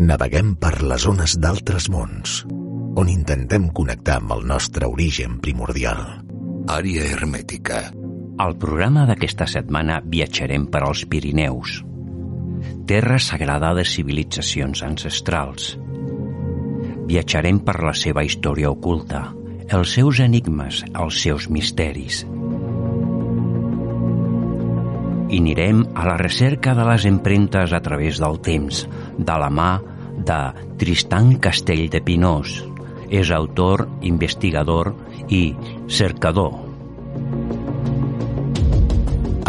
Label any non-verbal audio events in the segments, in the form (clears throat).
Naveguem per les zones d'altres mons, on intentem connectar amb el nostre origen primordial. Àrea hermètica. Al programa d'aquesta setmana viatjarem per als Pirineus, terra sagrada de civilitzacions ancestrals. Viatjarem per la seva història oculta, els seus enigmes, els seus misteris. I anirem a la recerca de les empremtes a través del temps, de la mà de Tristan Castell de Pinós. És autor, investigador i cercador.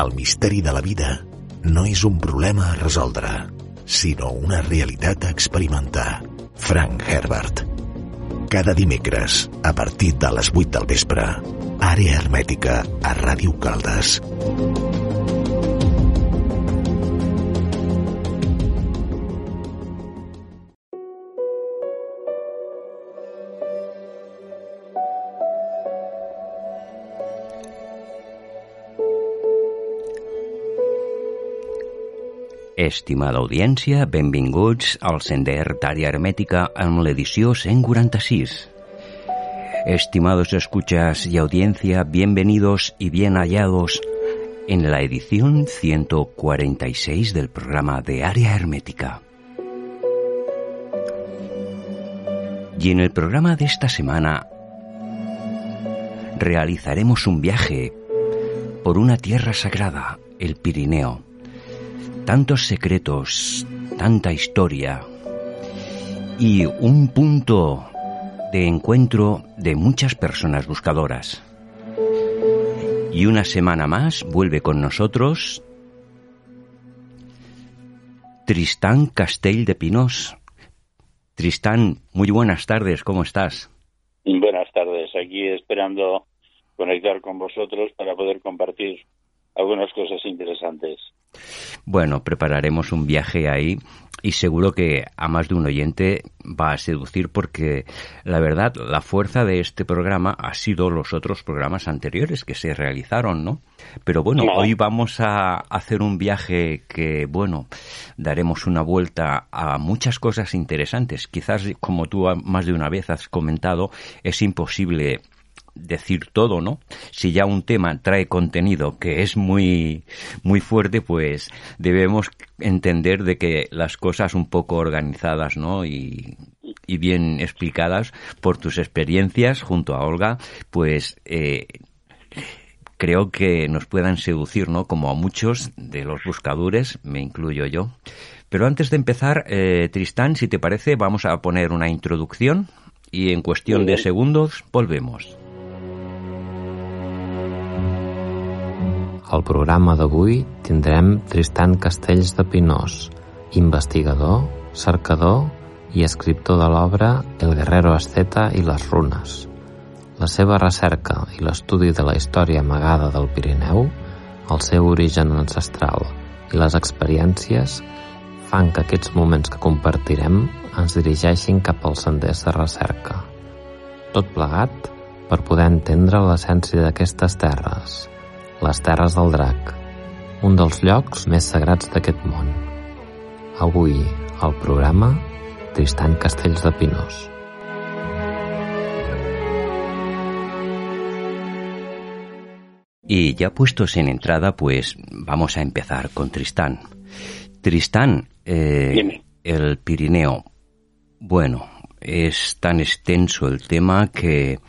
El misteri de la vida no és un problema a resoldre, sinó una realitat a experimentar. Frank Herbert. Cada dimecres, a partir de les 8 del vespre, àrea hermètica a Ràdio Caldes. Estimada audiència, benvinguts al Sender d'Àrea Hermètica en l'edició 146. Estimados escuchas y audiencia, bienvenidos y bien hallados en la edición 146 del programa de Área Hermética. Y en el programa de esta semana realizaremos un viaje por una tierra sagrada, el Pirineo tantos secretos, tanta historia y un punto de encuentro de muchas personas buscadoras. Y una semana más vuelve con nosotros Tristán Castell de Pinós. Tristán, muy buenas tardes, ¿cómo estás? Buenas tardes, aquí esperando conectar con vosotros para poder compartir algunas cosas interesantes. Bueno, prepararemos un viaje ahí y seguro que a más de un oyente va a seducir porque la verdad, la fuerza de este programa ha sido los otros programas anteriores que se realizaron, ¿no? Pero bueno, hoy vamos a hacer un viaje que, bueno, daremos una vuelta a muchas cosas interesantes. Quizás, como tú más de una vez has comentado, es imposible decir todo, ¿no? Si ya un tema trae contenido que es muy muy fuerte, pues debemos entender de que las cosas un poco organizadas, ¿no? Y, y bien explicadas por tus experiencias junto a Olga, pues eh, creo que nos puedan seducir, ¿no? Como a muchos de los buscadores, me incluyo yo. Pero antes de empezar, eh, Tristán, si te parece, vamos a poner una introducción y en cuestión de segundos volvemos. Al programa d'avui tindrem Tristan Castells de Pinós, investigador, cercador i escriptor de l'obra El guerrero asceta i les runes. La seva recerca i l'estudi de la història amagada del Pirineu, el seu origen ancestral i les experiències fan que aquests moments que compartirem ens dirigeixin cap als senders de recerca. Tot plegat per poder entendre l'essència d'aquestes terres – les Terres del Drac, un dels llocs més sagrats d'aquest món. Avui, al programa, Tristan Castells de Pinós. Y ya puestos en entrada, pues vamos a empezar con Tristán. Tristán, eh, el Pirineo. Bueno, es tan extenso el tema que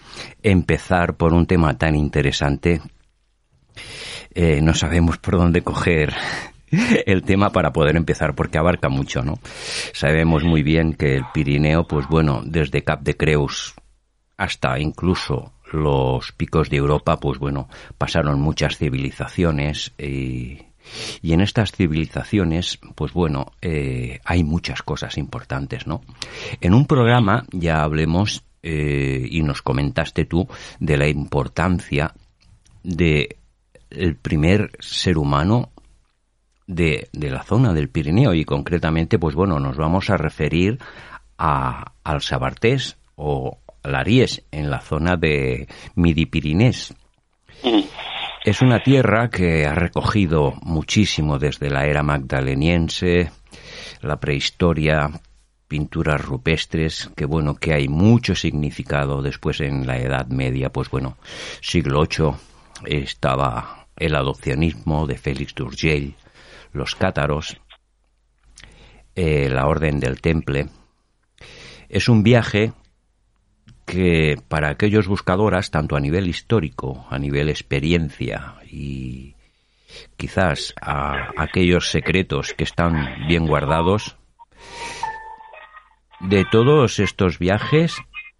empezar por un tema tan interesante eh, no sabemos por dónde coger el tema para poder empezar porque abarca mucho, ¿no? Sabemos muy bien que el Pirineo, pues bueno, desde Cap de Creus hasta incluso los picos de Europa, pues bueno, pasaron muchas civilizaciones y, en estas civilizaciones, pues bueno, eh, hay muchas cosas importantes, ¿no? En un programa ya hablemos eh, y nos comentaste tú de la importancia de el primer ser humano de, de, la zona del Pirineo. Y concretamente, pues bueno, nos vamos a referir a, al Sabartés o Laries en la zona de Midi-Pirinés. Es una tierra que ha recogido muchísimo desde la era magdaleniense, la prehistoria pinturas rupestres, que bueno, que hay mucho significado después en la Edad Media, pues bueno, siglo VIII estaba el adopcionismo de Félix d'Urgell, los cátaros, eh, la Orden del Temple. Es un viaje que para aquellos buscadoras, tanto a nivel histórico, a nivel experiencia y quizás a aquellos secretos que están bien guardados, de todos estos viajes,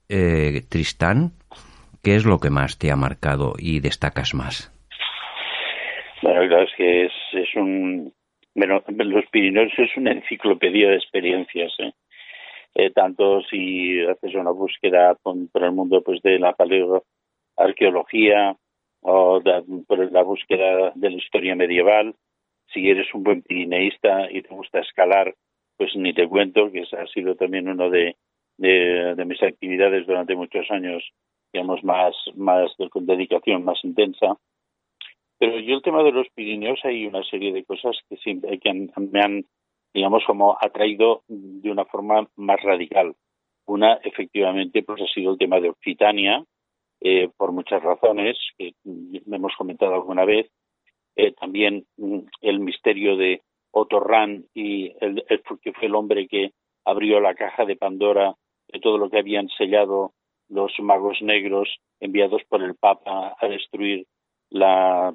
eh, Tristán, ¿qué es lo que más te ha marcado y destacas más? Bueno, claro, es que es, es un... Los Pirineos es una enciclopedia de experiencias, ¿eh? Eh, tanto si haces una búsqueda por, el mundo pues de la paleoarqueología o por la búsqueda de la historia medieval, si eres un buen pirineísta y te gusta escalar, pues ni te cuento, que ha sido también uno de, de, mis actividades durante muchos años, digamos, más, más con dedicación más intensa. Pero yo el tema de los Pirineos hay una serie de cosas que siempre que me han, digamos, como atraído de una forma más radical. Una, efectivamente, pues ha sido el tema de Occitania, eh, por muchas razones que hemos comentado alguna vez. Eh, también mm, el misterio de Otto y el, que fue el hombre que abrió la caja de Pandora de todo lo que habían sellado los magos negros enviados por el Papa a destruir la,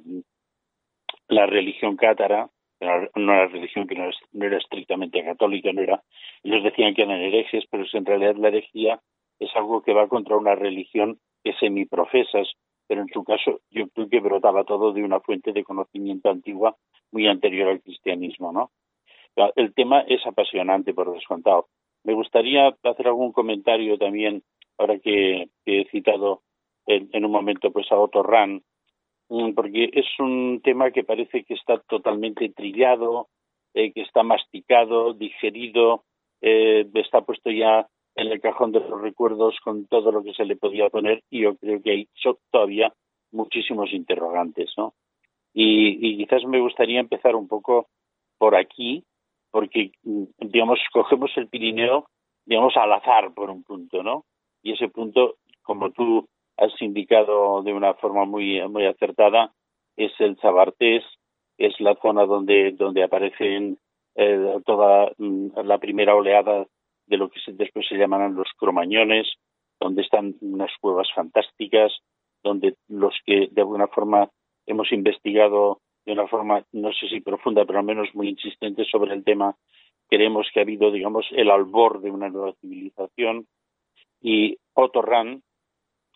la religión cátara, no era religión que no, era estrictamente católica, no era, ellos decían que eran herejes, pero en realidad la herejía es algo que va contra una religión que semiprofesas, pero en su caso yo creo que brotaba todo de una fuente de conocimiento antigua muy anterior al cristianismo, ¿no? El tema es apasionante, por descontado. Me gustaría hacer algún comentario también, ahora que, he citado en, un momento pues a Otto Rahn, porque es un tema que parece que está totalmente trillado, eh, que está masticado, digerido, eh, está puesto ya en el cajón de los recuerdos con todo lo que se le podía poner y yo creo que hay todavía muchísimos interrogantes, ¿no? Y, quizás me gustaría empezar un poco por aquí, porque, mm, digamos, cogemos el Pirineo, digamos, al azar por un punto, ¿no? Y ese punto, como tú has indicado de una forma muy, muy acertada, es el Zabartés, es la zona donde, donde aparecen eh, toda mm, la primera oleada de lo que después se llamarán los cromañones, donde están unas cuevas fantásticas, donde los que de alguna forma hemos investigado de una forma, no sé si profunda, pero al menos muy insistente sobre el tema, creemos que ha habido, digamos, el albor de una nueva civilización. Y Otto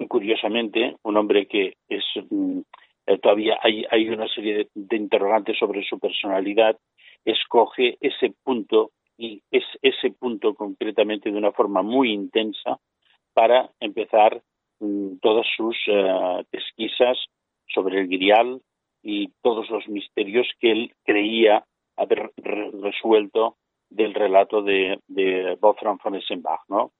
curiosamente, un hombre que es mm, eh, todavía hay, hay una serie de interrogantes sobre su personalidad, escoge ese punto y es ese punto concretamente de una forma muy intensa para empezar mm, todas sus uh, pesquisas sobre el grial y todos los misterios que él creía haber resuelto del relato de, de Wolfram von Essenbach, ¿no?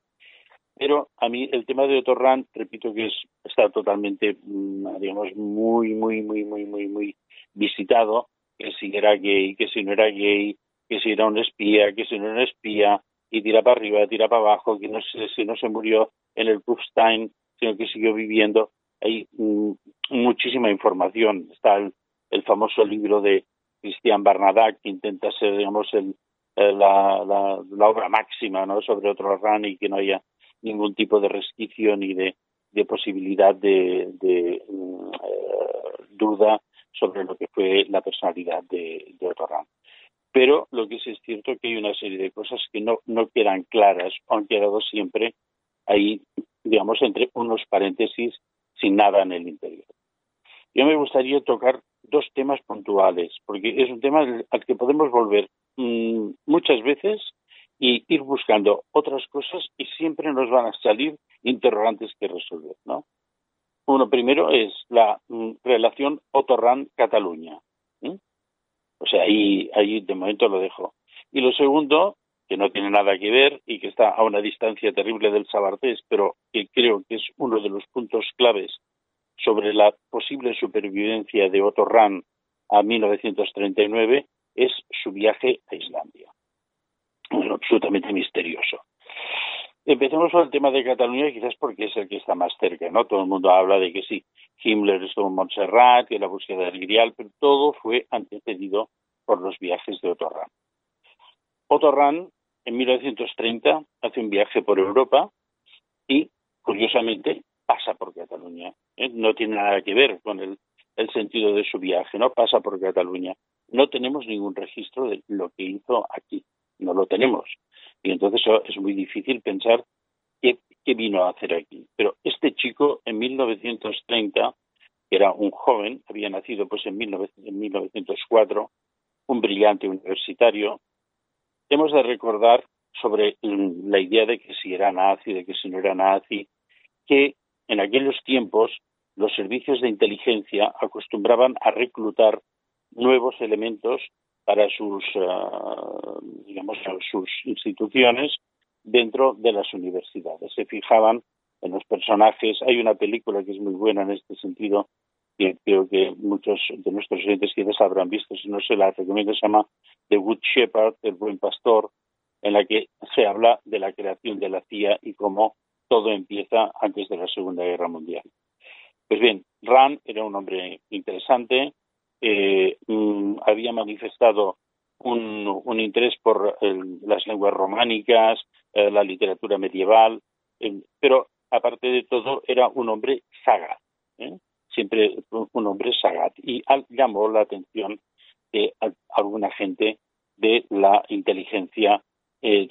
Pero a mí el tema de Otto repito que es, está totalmente, mm, digamos, muy, muy, muy, muy, muy, muy visitado, que si era gay, que si no era gay, que si era un espía, que si no era un espía, y tira para arriba, tira para abajo, que no sé si no se murió en el Kufstein, sino que siguió viviendo. Hay mm, muchísima información. Está el, famoso libro de Christian Barnadak, que intenta ser, digamos, el, eh, la, la, obra máxima ¿no? sobre otro y que no haya ningún tipo de resquicio ni de, de posibilidad de, de eh, duda sobre lo que fue la personalidad de, de otro RAN. Pero lo que sí es cierto es que hay una serie de cosas que no, no quedan claras o han quedado siempre ahí, digamos, entre unos paréntesis sin nada en el interior. Yo me gustaría tocar dos temas puntuales, porque es un tema al que podemos volver mm, muchas veces y ir buscando otras cosas y siempre nos van a salir interrogantes que resolver, ¿no? Uno primero es la mm, relación Otorran-Cataluña. O sea, ahí, ahí de momento lo dejo. Y lo segundo, que no tiene nada que ver y que está a una distancia terrible del Sabartés, pero que creo que es uno de los puntos claves sobre la posible supervivencia de Otto Rahn a 1939, es su viaje a Islandia. Absolutamente misterioso. Empecemos con el tema de Cataluña, quizás porque es el que está más cerca, ¿no? Todo el mundo habla de que sí, Himmler estuvo en Montserrat, que la búsqueda del Grial, pero todo fue antecedido por los viajes de Otto Rahn. Otto Rahn, en 1930, hace un viaje por Europa y, curiosamente, pasa por Cataluña. ¿eh? No tiene nada que ver con el, el sentido de su viaje, ¿no? Pasa por Cataluña. No tenemos ningún registro de lo que hizo aquí, no lo tenemos. Y entonces es muy difícil pensar qué, vino a hacer aquí. Pero este chico en 1930, que era un joven, había nacido pues en, 1904, un brillante universitario, hemos de recordar sobre la idea de que si era nazi, de que si no era nazi, que en aquellos tiempos los servicios de inteligencia acostumbraban a reclutar nuevos elementos para sus, uh, digamos, sus instituciones dentro de las universidades. Se fijaban en los personajes. Hay una película que es muy buena en este sentido, que creo que muchos de nuestros oyentes quizás habrán visto, si no se la recomiendo, se llama The Good Shepherd, el buen pastor, en la que se habla de la creación de la CIA y cómo todo empieza antes de la Segunda Guerra Mundial. Pues bien, Rand era un hombre interesante, eh, mm, había manifestado un, interés por las lenguas románicas, eh, la literatura medieval, pero aparte de todo era un hombre sagaz, ¿eh? siempre un hombre sagaz y llamó la atención de alguna gente de la inteligencia,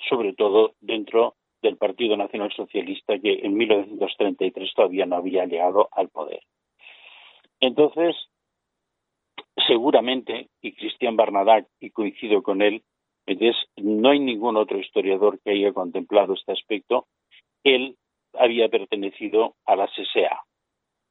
sobre todo dentro del Partido Nacional Socialista que en 1933 todavía no había llegado al poder. Entonces, seguramente, y Cristian Barnadac, y coincido con él, no hay ningún otro historiador que haya contemplado este aspecto, él había pertenecido a la SSA,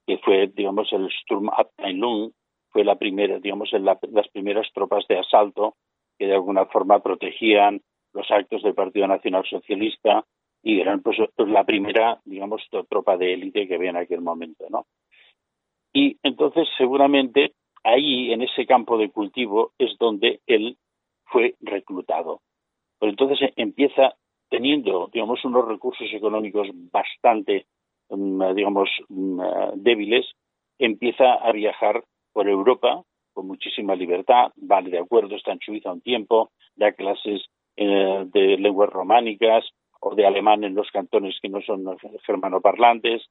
que fue, digamos, el Sturmabteilung, fue la primera, digamos, las primeras tropas de asalto que de alguna forma protegían los actos del Partido Nacional Socialista y eran pues, la primera, digamos, tropa de élite que había en aquel momento, ¿no? Y entonces seguramente ahí, en ese campo de cultivo, es donde él fue reclutado. Pero entonces eh, empieza teniendo, digamos, unos recursos económicos bastante, mm, digamos, mm, débiles, empieza a viajar por Europa con muchísima libertad, vale de acuerdo, está en Suiza un tiempo, da clases eh, de lenguas románicas o de alemán en los cantones que no son germanoparlantes,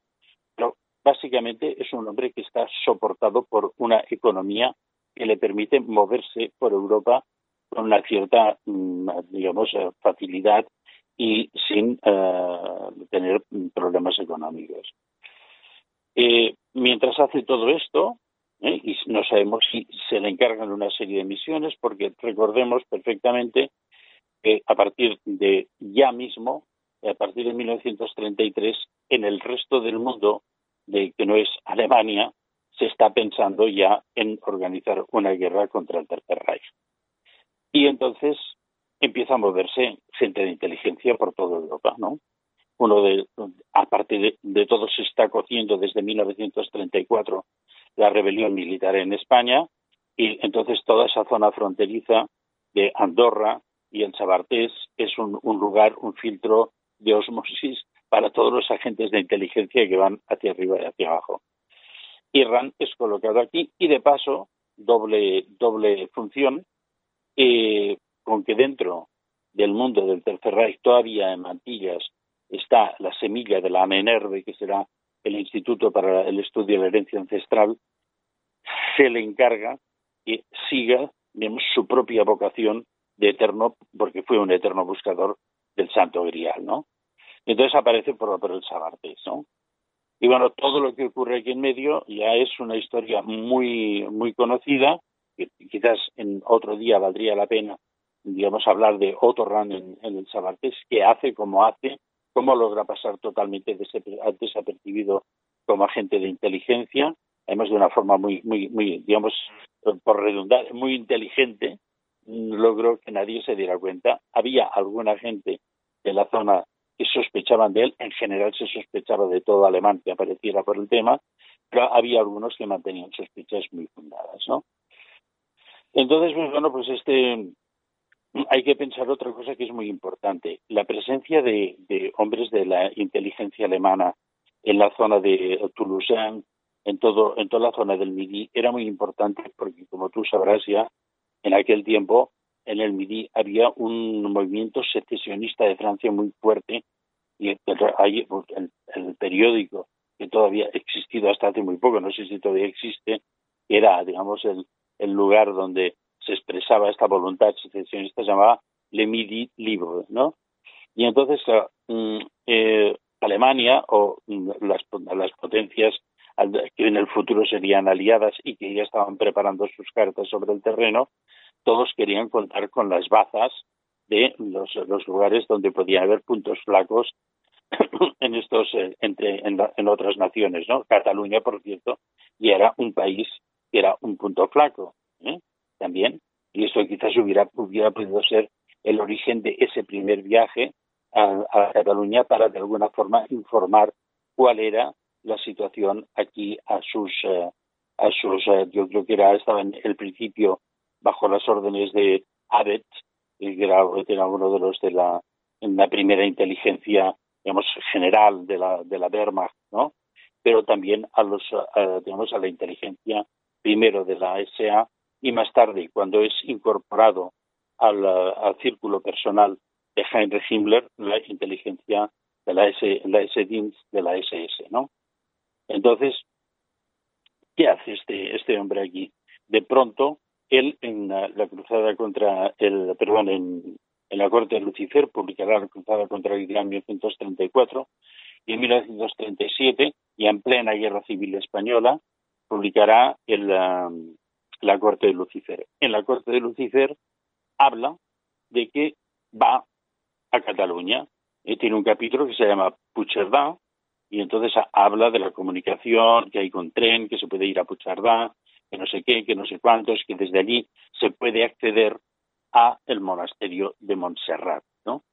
pero básicamente es un hombre que está soportado por una economía que le permite moverse por Europa con una cierta, mm, digamos, eh, facilidad y sin eh, tener problemas económicos. Eh, mientras hace todo esto, y no sabemos si se le encargan una serie de misiones, porque recordemos perfectamente que a partir de ya mismo, a partir de 1933, en el resto del mundo de que no es Alemania, se está pensando ya en organizar una guerra contra el Tercer Reich. Y entonces empieza a moverse gente de inteligencia por toda Europa, ¿no? Uno de, aparte de, de todo, se está cociendo desde 1934 la rebelión militar en España y entonces toda esa zona fronteriza de Andorra y el Sabartés es un, un lugar, un filtro de osmosis para todos los agentes de inteligencia que van hacia arriba y hacia abajo. Irán es colocado aquí y de paso doble doble función eh, con que dentro del mundo del Tercer Reich todavía en mantillas está la semilla de la AMENERVE, que será el Instituto para el Estudio de la Herencia Ancestral, se le encarga que siga su propia vocación de eterno, porque fue un eterno buscador del Santo Grial, ¿no? Entonces aparece por, por el Sabartés, ¿no? Y bueno, todo lo que ocurre aquí en medio ya es una historia muy, muy conocida, que quizás en otro día valdría la pena, digamos, hablar de otro run en, el Sabartés, que hace como hace, cómo logra pasar totalmente desapercibido como agente de inteligencia, además de una forma muy, muy, muy, digamos, por redundar, muy inteligente, logró que nadie se diera cuenta. Había alguna gente de la zona que sospechaban de él. En general se sospechaba de todo alemán que apareciera por el tema, pero había algunos que mantenían sospechas muy fundadas, ¿no? Entonces, pues bueno, pues este hay que pensar otra cosa que es muy importante. La presencia de, hombres de la inteligencia alemana en la zona de Toulouse, en, todo, en toda la zona del Midi, era muy importante porque, como tú sabrás ya, en aquel tiempo en el Midi había un movimiento secesionista de Francia muy fuerte y hay pues, el, el, periódico que todavía ha existido hasta hace muy poco, no sé si todavía existe, era, digamos, el, el lugar donde se expresaba esta voluntad secesionista, se llamaba Le Midi Libre, ¿no? Y entonces mm, eh, Alemania o mm, las potencias que en el futuro serían aliadas y que ya estaban preparando sus cartas sobre el terreno, todos querían contar con las bazas de los, lugares donde podía haber puntos flacos (coughs) en estos eh, entre en, otras naciones, ¿no? Cataluña, por cierto, y era un país que era un punto flaco, ¿eh? también, y esto quizás hubiera hubiera podido ser el origen de ese primer viaje a, a Cataluña para de alguna forma informar cuál era la situación aquí a sus eh, a sus yo creo que era estaba en el principio bajo las órdenes de Abbott, que era, uno de los de la, primera inteligencia, digamos, general de la, de la Wehrmacht, ¿no? Pero también a los, digamos, a la inteligencia primero de la SA y más tarde, cuando es incorporado al, al círculo personal de Heinrich Himmler, la inteligencia de la S, la S-Dienst de la SS, ¿no? Entonces, ¿qué hace este, este hombre aquí? De pronto él en la, cruzada contra el, perdón, en, la corte de Lucifer publicará la cruzada contra el Islam en 1934 y en 1937, y en plena guerra civil española, publicará el, la corte de Lucifer. En la corte de Lucifer habla de que va a Cataluña. y tiene un capítulo que se llama Puigcerdà y entonces habla de la comunicación que hay con tren, que se puede ir a Puigcerdà, que no sé qué, que no sé cuántos, que desde allí se puede acceder a el monasterio de Montserrat, ¿no?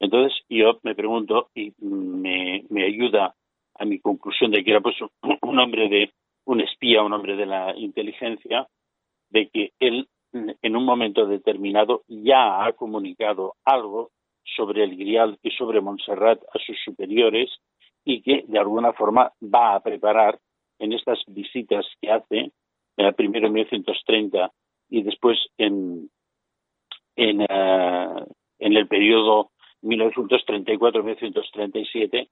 Entonces yo me pregunto y me, me ayuda a mi conclusión de que era pues un hombre de un espía, un hombre de la inteligencia, de que él en un momento determinado ya ha comunicado algo sobre el Grial y sobre Montserrat a sus superiores y que de alguna forma va a preparar en estas visitas que hace primero en 1930 y después en, en, uh, en el periodo 1934-1937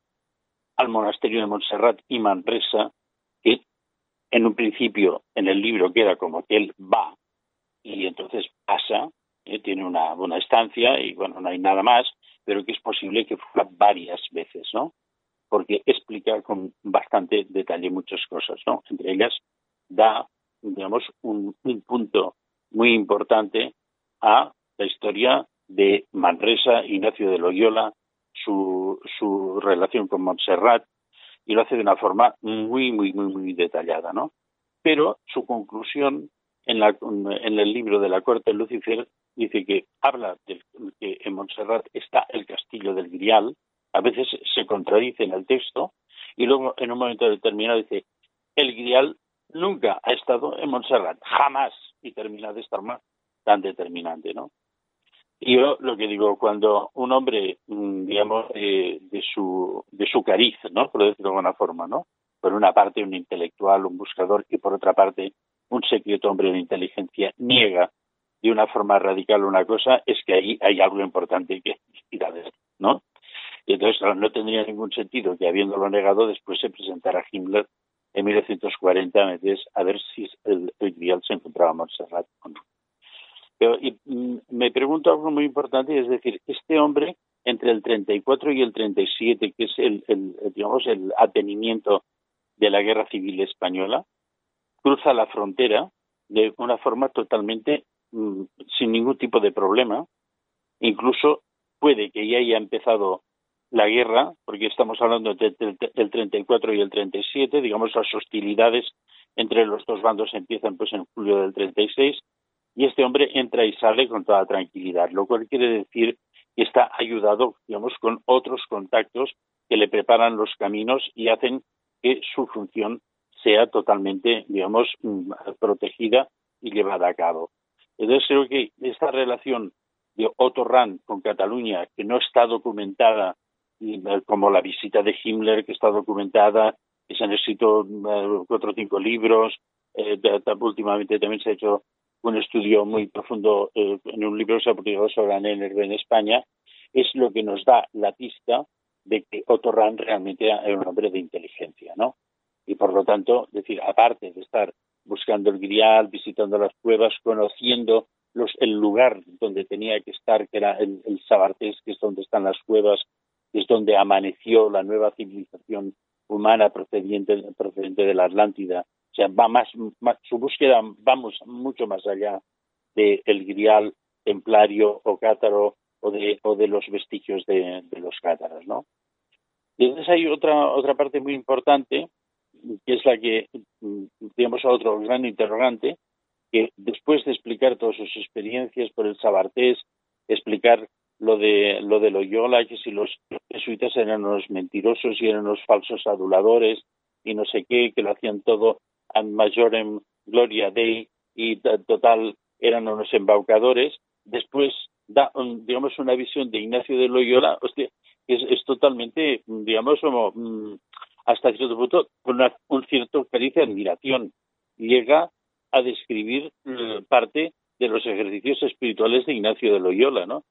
al monasterio de Montserrat y Manresa, que en un principio en el libro queda como que él va y entonces pasa, eh, tiene una buena estancia y bueno, no hay nada más, pero que es posible que fuera varias veces, ¿no? Porque explica con bastante detalle muchas cosas, ¿no? Entre ellas da digamos, un, punto muy importante a la historia de Manresa, Ignacio de Loyola, su, su relación con Montserrat, y lo hace de una forma muy, muy, muy, muy detallada, ¿no? Pero su conclusión en, la, en el libro de la Corte de Lucifer dice que habla de que en Montserrat está el castillo del Grial, a veces se contradice en el texto, y luego en un momento determinado dice el Grial nunca ha estado en Montserrat, jamás, y termina de estar más tan determinante, ¿no? Y yo lo que digo, cuando un hombre, mm, digamos, de su de su cariz, ¿no? Por decirlo de alguna forma, ¿no? Por una parte un intelectual, un buscador, y por otra parte un secreto hombre de inteligencia niega de una forma radical una cosa, es que ahí hay algo importante que ir a ¿no? Y entonces no tendría ningún sentido que habiéndolo negado después se presentara Himmler en 1940 a ver si el, el se encontraba en Montserrat o no. Pero, y, mm, me pregunto algo muy importante, es decir, este hombre entre el 34 y el 37, que es el, digamos el atenimiento de la guerra civil española, cruza la frontera de una forma totalmente mm, sin ningún tipo de problema. Incluso puede que ya haya empezado la guerra, porque estamos hablando del 34 y el 37, digamos las hostilidades entre los dos bandos empiezan pues en julio del 36 y este hombre entra y sale con toda tranquilidad, lo cual quiere decir que está ayudado, digamos, con otros contactos que le preparan los caminos y hacen que su función sea totalmente, digamos, mm, protegida y llevada a cabo. Entonces creo que esta relación de Otto Rahn con Cataluña, que no está documentada, como la visita de Himmler, que está documentada, que se han escrito cuatro o cinco libros, últimamente también se ha hecho un estudio muy profundo en un libro que se ha publicado sobre la en España, es lo que nos da la pista de que Otto Rahn realmente era un hombre de inteligencia, ¿no? Y por lo tanto, decir, aparte de estar buscando el grial, visitando las cuevas, conociendo los, el lugar donde tenía que estar, que era el, Sabartés, que es donde están las cuevas, es donde amaneció la nueva civilización humana procedente, procedente de la Atlántida. O sea, va más, su búsqueda vamos mucho más allá del el grial templario o cátaro o de, o de los vestigios de, los cátaros, ¿no? Y entonces hay otra, otra parte muy importante, que es la que, digamos, a otro gran interrogante, que después de explicar todas sus experiencias por el Sabartés, explicar lo de lo de Loyola, que si los jesuitas eran unos mentirosos y eran unos falsos aduladores y no sé qué, que lo hacían todo a mayor en gloria dei y total eran unos embaucadores. Después da, digamos, una visión de Ignacio de Loyola, (laughs) hostia, es, es totalmente, digamos, como mm, hasta cierto punto, con una, un cierto cariz de admiración. Llega a describir eh, parte de los ejercicios espirituales de Ignacio de Loyola, ¿no?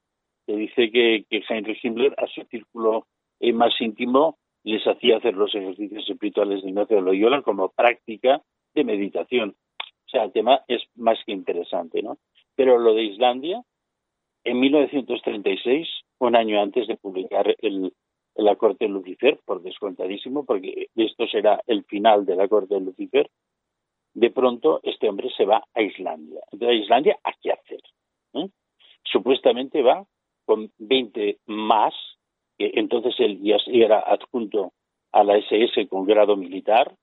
Que dice que, Heinrich Himmler, a su círculo eh, más íntimo, les hacía hacer los ejercicios espirituales de Ignacio de Loyola como práctica de meditación. O sea, el tema es más que interesante, ¿no? Pero lo de Islandia, en 1936, un año antes de publicar el, la corte de Lucifer, por descontadísimo, porque esto será el final de la corte de Lucifer, de pronto este hombre se va a Islandia. Entonces, a Islandia, ¿a qué hacer? ¿Eh? Supuestamente va con 20 más, que entonces él ya era adjunto a la SS con grado militar,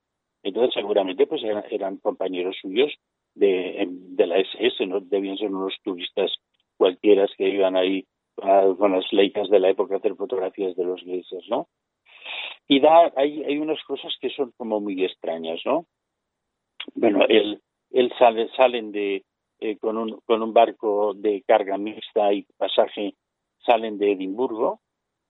entonces seguramente pues eran, compañeros suyos de, de la SS, no debían ser unos turistas cualquiera que iban ahí con las leicas de la época a hacer fotografías de los geysers, ¿no? Y da, hay, hay unas cosas que son como muy extrañas, ¿no? Bueno, él, él sale, salen de, eh, con, un, con un barco de carga mixta y pasaje, salen de Edimburgo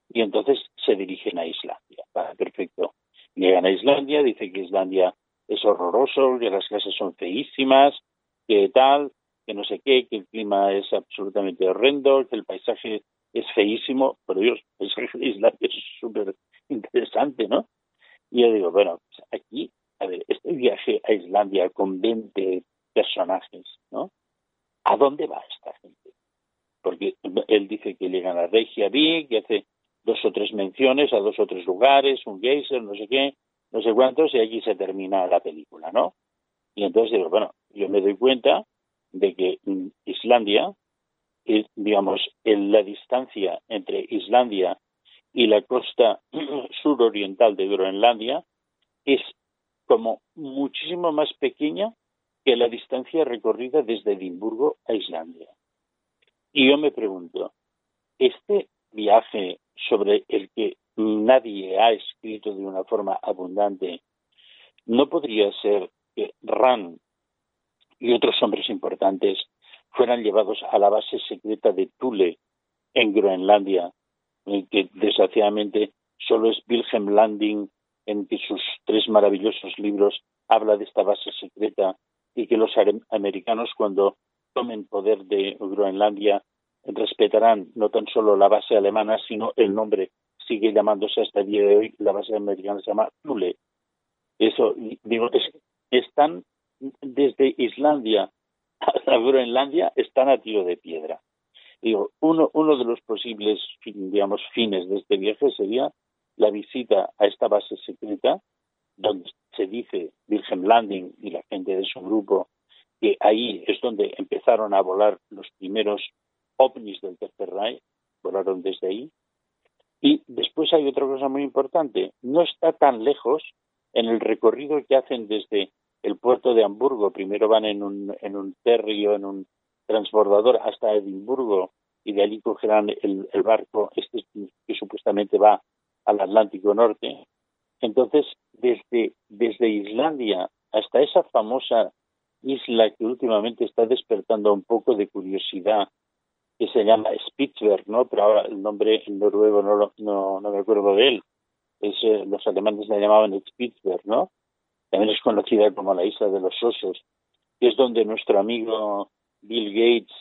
y entonces se dirigen a Islandia. perfecto. Llegan a Islandia, dice que Islandia es horroroso, que las casas son feísimas, que tal, que no sé qué, que el clima es absolutamente horrendo, que el paisaje es feísimo, pero Dios, el paisaje de Islandia es súper interesante, ¿no? Y yo digo, bueno, pues aquí, a ver, este viaje a Islandia con 20 personajes, ¿no? ¿A dónde va esta gente? Porque él dice que llegan a Reykjavik, que hace dos o tres menciones a dos o tres lugares, un geyser, no sé qué, no sé cuántos, y allí se termina la película, ¿no? Y entonces digo, bueno, yo me doy cuenta de que Islandia, es, digamos, en la distancia entre Islandia y la costa (clears throat) suroriental de Groenlandia es como muchísimo más pequeña que la distancia recorrida desde Edimburgo a Islandia. Y yo me pregunto, este viaje sobre el que nadie ha escrito de una forma abundante, ¿no podría ser que Ran y otros hombres importantes fueran llevados a la base secreta de Thule en Groenlandia, en que desgraciadamente solo es Wilhelm Landing en que sus tres maravillosos libros habla de esta base secreta y que los americanos cuando tomen poder de Groenlandia respetarán no tan solo la base alemana, sino el nombre sigue llamándose hasta el día de hoy, la base americana se llama Thule. Eso, digo, es, es tan desde Islandia a Groenlandia están a tiro de piedra. Digo, uno, uno de los posibles, digamos, fines de este viaje sería la visita a esta base secreta, donde se dice Virgin Landing y la gente de su grupo que ahí es donde empezaron a volar los primeros ovnis del Tercer Reich, volaron desde ahí. Y después hay otra cosa muy importante, no está tan lejos en el recorrido que hacen desde el puerto de Hamburgo. Primero van en un, en un terrio, en un transbordador hasta Edimburgo y de allí cogerán el, el barco este que supuestamente va al Atlántico Norte. Entonces, desde, desde Islandia hasta esa famosa isla que últimamente está despertando un poco de curiosidad, que se llama Spitzberg, ¿no? Pero ahora el nombre en noruego no, no, no me acuerdo de él. Es, eh, los alemanes la llamaban Spitzberg, ¿no? También es conocida como la isla de los osos, que es donde nuestro amigo Bill Gates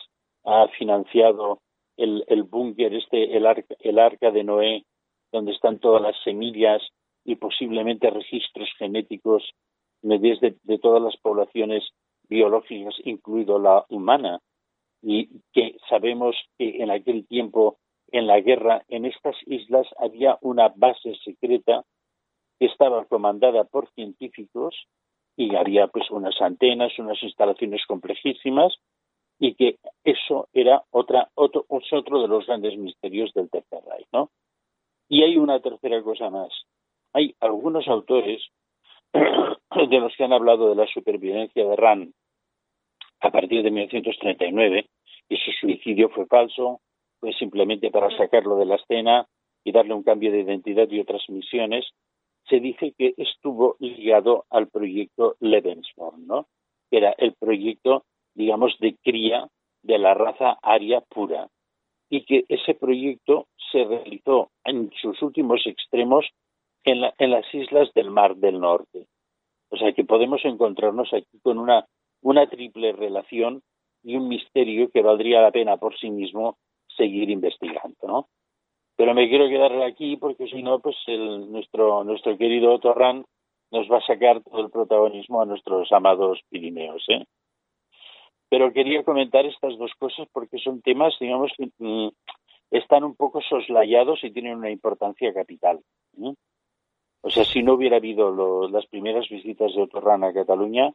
ha financiado el, el búnker, este, el arca, el arca de Noé, donde están todas las semillas y posiblemente registros genéticos de, de todas las poblaciones biológicas, incluido la humana, y que sabemos que en aquel tiempo, en la guerra, en estas islas había una base secreta que estaba comandada por científicos y había pues unas antenas, unas instalaciones complejísimas y que eso era otra otro, otro de los grandes misterios del Tercer Reich, ¿no? Y hay una tercera cosa más. Hay algunos autores (clears throat) de los que han hablado de la supervivencia de Rand a partir de 1939, y su suicidio fue falso, fue simplemente para sacarlo de la escena y darle un cambio de identidad y otras misiones, se dice que estuvo ligado al proyecto Lebensborn, ¿no? que era el proyecto, digamos, de cría de la raza aria pura, y que ese proyecto se realizó en sus últimos extremos en, en las islas del Mar del Norte. O sea que podemos encontrarnos aquí con una, una triple relación y un misterio que valdría la pena por sí mismo seguir investigando, ¿no? Pero me quiero quedar aquí porque si no, pues el, nuestro, nuestro querido Torran nos va a sacar todo el protagonismo a nuestros amados Pirineos, ¿eh? Pero quería comentar estas dos cosas porque son temas, digamos, que mm, están un poco soslayados y tienen una importancia capital. O sea, si no hubiera habido las primeras visitas de Otorran a Cataluña,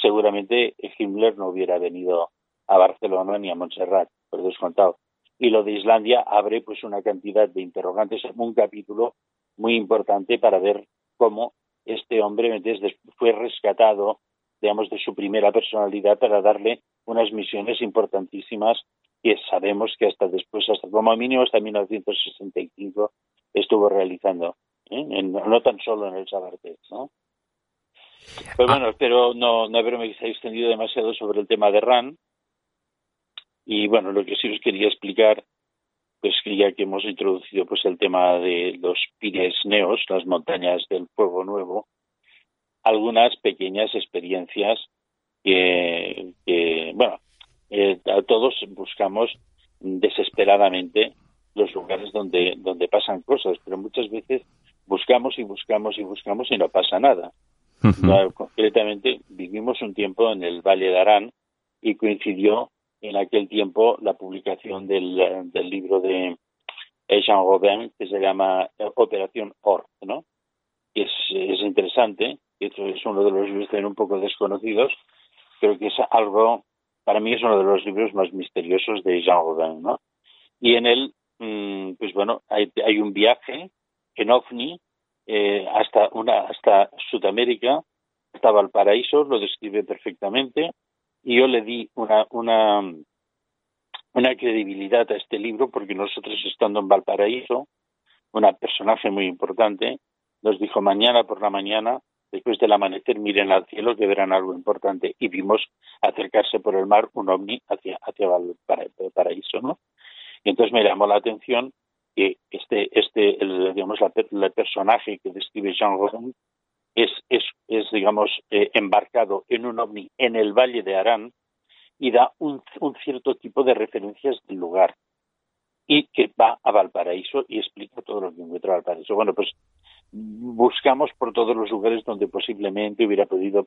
seguramente Himmler no hubiera venido a Barcelona ni a Montserrat, por descontado. Y lo de Islandia abre pues una cantidad de interrogantes, un capítulo muy importante para ver cómo este hombre fue rescatado, digamos, de su primera personalidad para darle unas misiones importantísimas que sabemos que hasta después, hasta como mínimo hasta 1965, estuvo realizando. ¿eh? no tan solo en el Sabartés, ¿no? Pues bueno, espero no, no haberme extendido demasiado sobre el tema de RAN. Y bueno, lo que sí os quería explicar, pues que ya que hemos introducido pues el tema de los Pires Neos, las montañas del Fuego Nuevo, algunas pequeñas experiencias que, que bueno, eh, a todos buscamos desesperadamente los lugares donde, donde pasan cosas, pero muchas veces buscamos y buscamos y buscamos y no pasa nada. Concretamente, vivimos un tiempo en el Valle de Arán y coincidió en aquel tiempo la publicación del, del libro de Jean Robin que se llama Operación Or, ¿no? Es, es interesante, esto es uno de los libros un poco desconocidos, creo que es algo, para mí es uno de los libros más misteriosos de Jean Robin, ¿no? Y en él, mm, pues bueno, hay, hay un viaje en OVNI eh, hasta, una, hasta Sudamérica, hasta Valparaíso, lo describe perfectamente, y yo le di una, una, una credibilidad a este libro porque nosotros estando en Valparaíso, una personaje muy importante, nos dijo mañana por la mañana, después del amanecer, miren al cielo que verán algo importante. Y vimos acercarse por el mar un ovni hacia, hacia Valparaíso, ¿no? Y entonces me llamó la atención que este, este el, digamos, el personaje que describe Jean Rodin es, es, es digamos, eh, embarcado en un ovni en el Valle de Arán y da un, un cierto tipo de referencias del lugar y que va a Valparaíso y explica todo lo que encuentra Valparaíso. Bueno, pues buscamos por todos los lugares donde posiblemente hubiera podido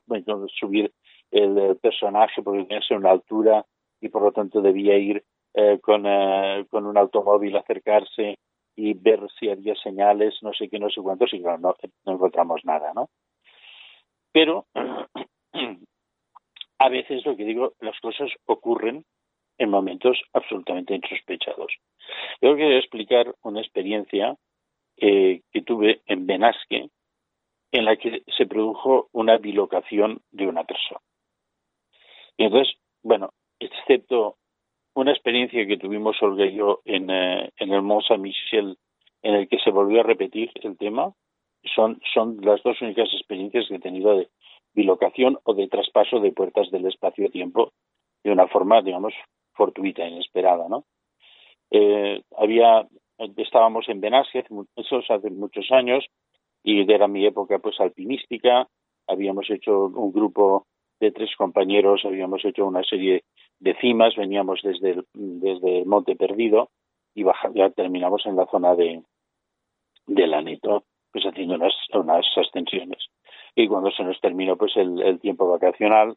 subir el personaje porque tenía que ser una altura y por lo tanto debía ir eh, con, eh, con un automóvil, acercarse y ver si había señales, no sé qué, no sé cuántos, y claro, no, no encontramos nada, ¿no? Pero (clears throat) a veces lo que digo, las cosas ocurren en momentos absolutamente insospechados. Yo quiero explicar una experiencia eh, que tuve en Benasque, en la que se produjo una bilocación de una persona. Y entonces, bueno, excepto una experiencia que tuvimos Olga y yo en, eh, en el Mont Saint-Michel, en el que se volvió a repetir el tema, son, son las dos únicas experiencias que he tenido de bilocación o de traspaso de puertas del espacio-tiempo de una forma, digamos, fortuita, inesperada, ¿no? eh, había, estábamos en Benasque, eso hace muchos años, y era mi época pues alpinística, habíamos hecho un grupo de tres compañeros, habíamos hecho una serie de cimas, veníamos desde el, desde el Monte Perdido y ya terminamos en la zona de, del Aneto, pues haciendo unas, unas ascensiones. Y cuando se nos terminó pues el, el tiempo vacacional,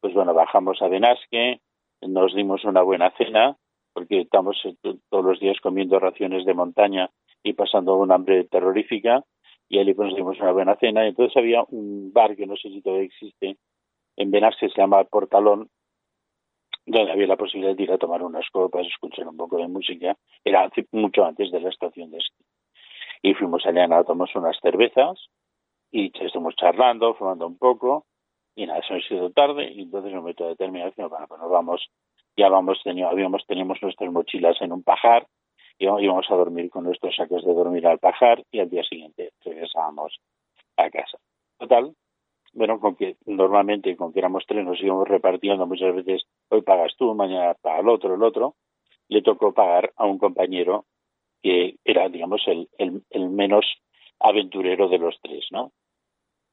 pues bueno, bajamos a Benasque, nos dimos una buena cena, porque estamos eh, todos los días comiendo raciones de montaña y pasando una hambre terrorífica, y allí pues nos dimos una buena cena. Entonces había un bar que no sé si todavía existe en Benasque, se llama Portalón, donde había la posibilidad de ir a tomar unas copas, escuchar un poco de música. Era mucho antes de la estación de esquí. Y fuimos allá, nada, tomamos unas cervezas y estuvimos charlando, fumando un poco. Y nada, se nos hizo tarde y entonces un momento determinado bueno, pues nos vamos, ya vamos, tenido, habíamos, teníamos nuestras mochilas en un pajar y íbamos a dormir con nuestros sacos de dormir al pajar y al día siguiente regresábamos a casa. Total, bueno, con que normalmente con que éramos tres nos íbamos repartiendo muchas veces, hoy pagas tú, mañana paga el otro, el otro, le tocó pagar a un compañero que era, digamos, el, el, menos aventurero de los tres, ¿no?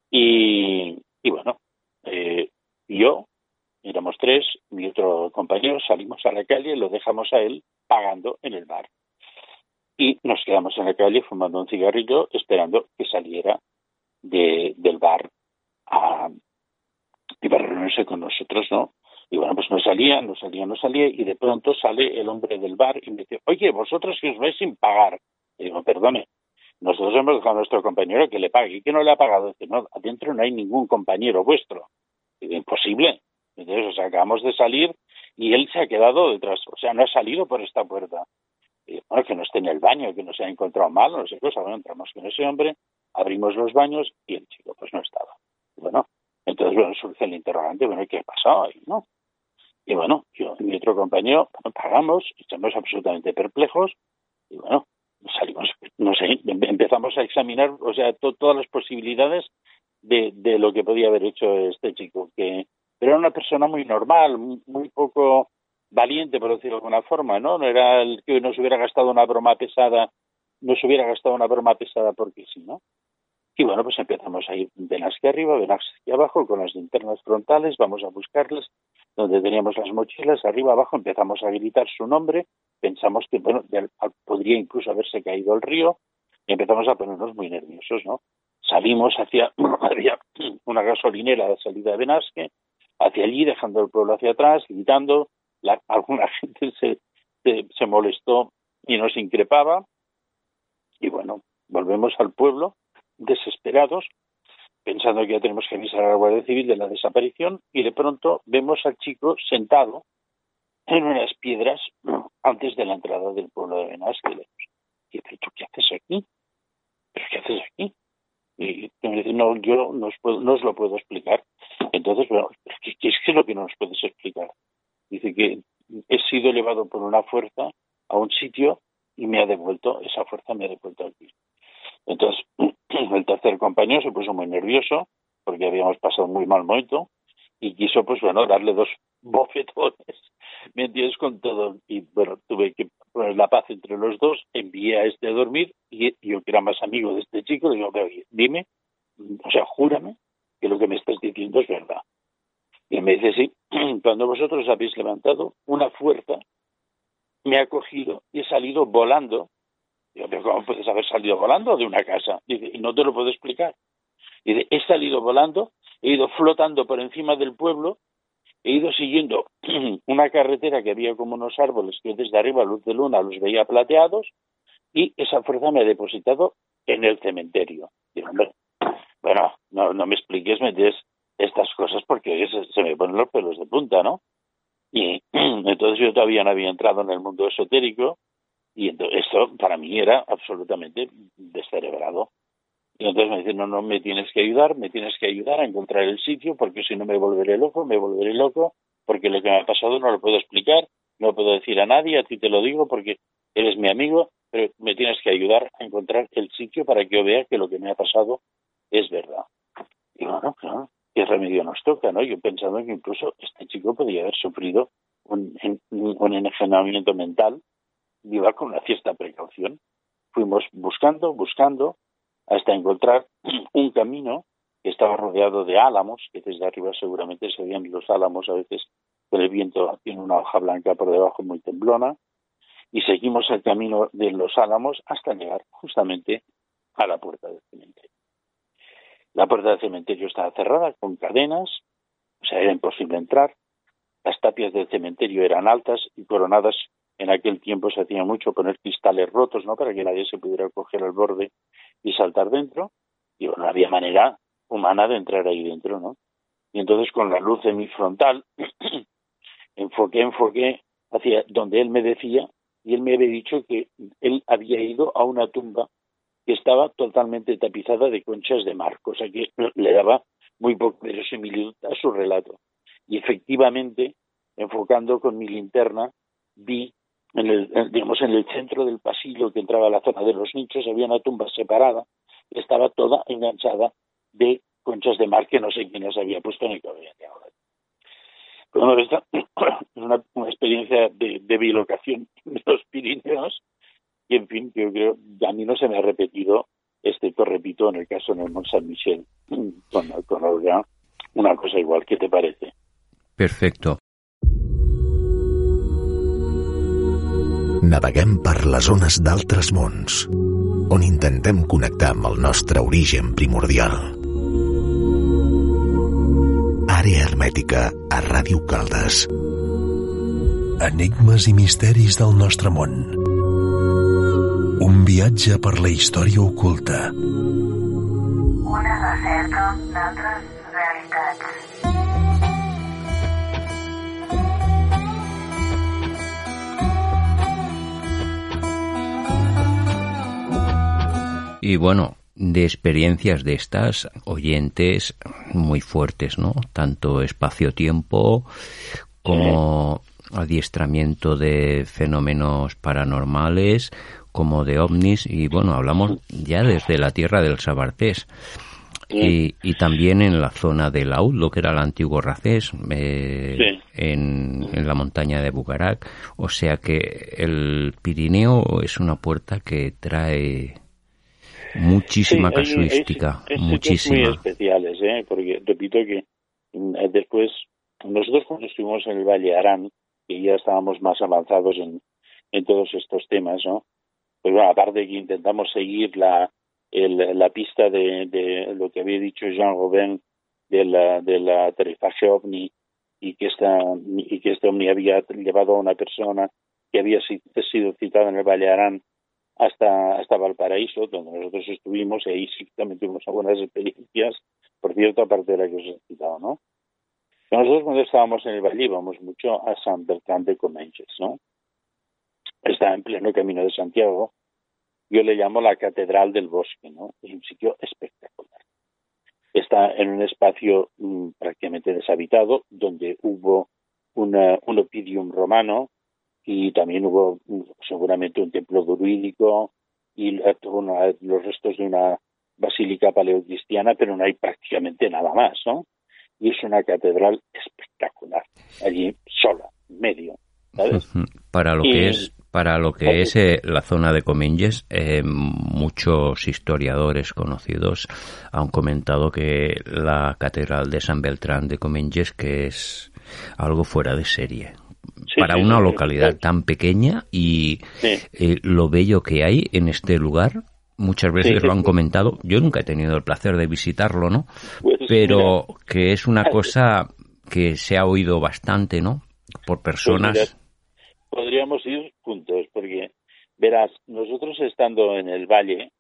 Y, y bueno, eh, yo, éramos tres, mi otro compañero, salimos a la calle, lo dejamos a él pagando en el bar. Y nos quedamos en la calle fumando un cigarrillo esperando que saliera de, del bar a, y para reunirse con nosotros, ¿no? Y bueno, pues no salía, no salía, no salía, y de pronto sale el hombre del bar y me dice, oye, vosotros que os vais sin pagar. Y digo, perdone, nosotros hemos dejado a nuestro compañero que le pague. ¿Y que no le ha pagado? Dice, no, adentro no hay ningún compañero vuestro. Digo, imposible. Entonces, o sea, acabamos de salir y él se ha quedado detrás, o sea, no ha salido por esta puerta. Y, bueno, que no esté en el baño, que no se ha encontrado mal, no sé qué cosa. Bueno, entramos con ese hombre, abrimos los baños y el chico pues no estaba. Bueno, entonces, bueno, surge el interrogante, bueno, ¿qué ha pasado ahí, no? Y bueno, yo y mi otro compañero pagamos, estamos absolutamente perplejos, y bueno, salimos, no sé, empezamos a examinar, o sea, todas las posibilidades de, de lo que podía haber hecho este chico, que pero era una persona muy normal, muy poco valiente, por decirlo de alguna forma, ¿no? No era el que nos hubiera gastado una broma pesada, nos hubiera gastado una broma pesada porque sí, ¿no? Y bueno, pues empezamos a ir que arriba, de las que abajo, con las linternas frontales, vamos a buscarles donde teníamos las mochilas, arriba abajo empezamos a gritar su nombre, pensamos que, bueno, podría incluso haberse caído el río, y empezamos a ponernos muy nerviosos, ¿no? Salimos hacia, (clears throat) había una gasolinera a la salida de Benasque, hacia allí, dejando el pueblo hacia atrás, gritando, (laughs) alguna gente se, se molestó y nos increpaba, y bueno, volvemos al pueblo, desesperados, pensando que ya tenemos que avisar a la Guardia Civil de la desaparición, y de pronto vemos al chico sentado en unas piedras antes de la entrada del pueblo de Benasque. Y dice, ¿tú qué haces aquí? ¿Pero qué haces aquí? Y me dice, no, yo no os, puedo, no os lo puedo explicar. Entonces, bueno, ¿qué, ¿qué, es lo que no nos puedes explicar? Dice que he sido llevado por una fuerza a un sitio y me ha devuelto, esa fuerza me ha devuelto aquí. Entonces, (clears throat) el tercer compañero se puso muy nervioso porque habíamos pasado un muy mal momento y quiso, pues bueno, darle dos (laughs) bofetones, ¿me entiendes? Con todo. Y bueno, tuve que poner la paz entre los dos, envié a este a dormir y yo que era más amigo de este chico, le digo, oye, dime, o sea, júrame que lo que me estás diciendo es verdad. Y me dice, sí, (clears throat) cuando vosotros habéis levantado, una fuerza me ha cogido y he salido volando Digo, ¿cómo puedes haber salido volando de una casa? Dice, y no te lo puedo explicar. Dice, he salido volando, he ido flotando por encima del pueblo, he ido siguiendo (clears throat) una carretera que había como unos árboles que desde arriba, a luz de luna, los veía plateados, y esa fuerza me ha depositado en el cementerio. Digo, bueno, no, me expliques, me estas cosas porque se, se me ponen los pelos de punta, ¿no? Y (clears throat) entonces yo todavía no había entrado en el mundo esotérico, y entonces, esto para mí era absolutamente descerebrado. Y entonces me dicen, no, no, me tienes que ayudar, me tienes que ayudar a encontrar el sitio, porque si no me volveré loco, me volveré loco, porque lo que me ha pasado no lo puedo explicar, no lo puedo decir a nadie, a ti te lo digo porque eres mi amigo, pero me tienes que ayudar a encontrar el sitio para que yo vea que lo que me ha pasado es verdad. Y bueno, claro, ¿qué remedio nos toca? ¿no? Yo pensando que incluso este chico podría haber sufrido un, un, mental iba con una cierta precaución. Fuimos buscando, buscando, hasta encontrar (clears throat) un camino que estaba rodeado de álamos, que desde arriba seguramente se veían los álamos a veces con el viento tiene una hoja blanca por debajo muy temblona, y seguimos el camino de los álamos hasta llegar justamente a la puerta del cementerio. La puerta del cementerio estaba cerrada con cadenas, o sea, era imposible entrar. Las tapias del cementerio eran altas y coronadas. En aquel tiempo se hacía mucho poner cristales rotos, ¿no? Para que nadie se pudiera coger al borde y saltar dentro. Y bueno, no había manera humana de entrar ahí dentro, ¿no? Y entonces con la luz de mi frontal (clears throat) enfoqué, enfoqué hacia donde él me decía y él me había dicho que él había ido a una tumba que estaba totalmente tapizada de conchas de mar, cosa que (clears throat) le daba muy poca verosimilitud a su relato. Y efectivamente, enfocando con mi linterna, vi en el, digamos, en el centro del pasillo que entraba a la zona de los nichos, había una tumba separada, estaba toda enganchada de conchas de mar que no sé quién las había puesto en el cabello es una, experiencia de, de, bilocación (laughs) de los Pirineos y, en fin, yo creo que a mí no se me ha repetido, excepto, repito, en el caso de Mont Saint-Michel con, con Olga, una cosa igual. ¿Qué te parece? Perfecto. Naveguem per les zones d'altres mons, on intentem connectar amb el nostre origen primordial. Àrea hermètica a Ràdio Caldes. Enigmes i misteris del nostre món. Un viatge per la història oculta. Una recerca d'altres realitats. Y bueno, de experiencias de estas oyentes muy fuertes, ¿no? Tanto espacio-tiempo como adiestramiento de fenómenos paranormales, como de ovnis, y bueno, hablamos ya desde la tierra del Sabartés. Y, y, también en la zona de Laúd, lo que era el antiguo Racés, eh, en, en, la montaña de Bucarac. O sea que el Pirineo es una puerta que trae Muchísima casuística, muchísima. muy especiales, ¿eh? porque repito que mm, después, nosotros cuando estuvimos en el Valle Arán, que ya estábamos más avanzados en, en todos estos temas, ¿no? Pues bueno, aparte que intentamos seguir la, el, la pista de, de, lo que había dicho Jean Robin de la, de la tarifaje ovni y que, esta, y que este ovni había llevado a una persona que había sido citada en el Valle Arán hasta, hasta Valparaíso, donde nosotros estuvimos, y ahí sí también tuvimos algunas experiencias, por cierto, aparte de la que os he citado, ¿no? Nosotros cuando estábamos en el Valle íbamos mucho a San Bertrand de Comenges, ¿no? Está en pleno camino de Santiago. Yo le llamo la Catedral del Bosque, ¿no? Es un sitio espectacular. Está en un espacio mmm, prácticamente deshabitado, donde hubo una, un opidium romano, y también hubo seguramente un templo druídico y los restos de una basílica paleocristiana, pero no hay prácticamente nada más, ¿no? Y es una catedral espectacular, allí sola, medio, ¿sabes? Para lo que es para lo que es eh, la zona de Cominges, eh, muchos historiadores conocidos han comentado que la catedral de San Beltrán de Cominges que es algo fuera de serie, para una localidad tan pequeña y eh, lo bello que hay en este lugar. Muchas veces lo han comentado. Yo nunca he tenido el placer de visitarlo, ¿no? Pues Pero que es una cosa que se ha oído bastante, ¿no? Por Pues personas. podríamos ir juntos, porque verás, nosotros estando en el valle,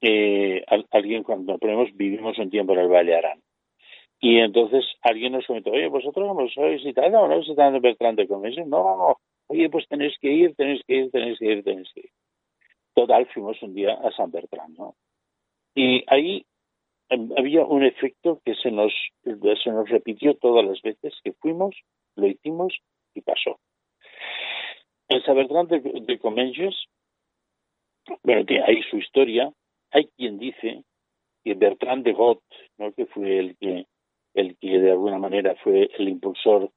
eh, alguien cuando ponemos vivimos un tiempo en el Valle Arán. Y entonces alguien nos comentó, oye, vosotros no os habéis visitado, no visitando Bertrand de Comisión. No, oye, pues tenéis que ir, tenéis que ir, tenéis que ir, tenéis que ir. Total, fuimos un día a San Bertrand, ¿no? Y ahí había un efecto que se nos, se nos repitió todas las veces que fuimos, lo hicimos y pasó. En San Bertrand de, de bueno, que hay su historia, hay quien dice que Bertrand de Gott, ¿no? que fue el que el que de alguna manera fue el impulsor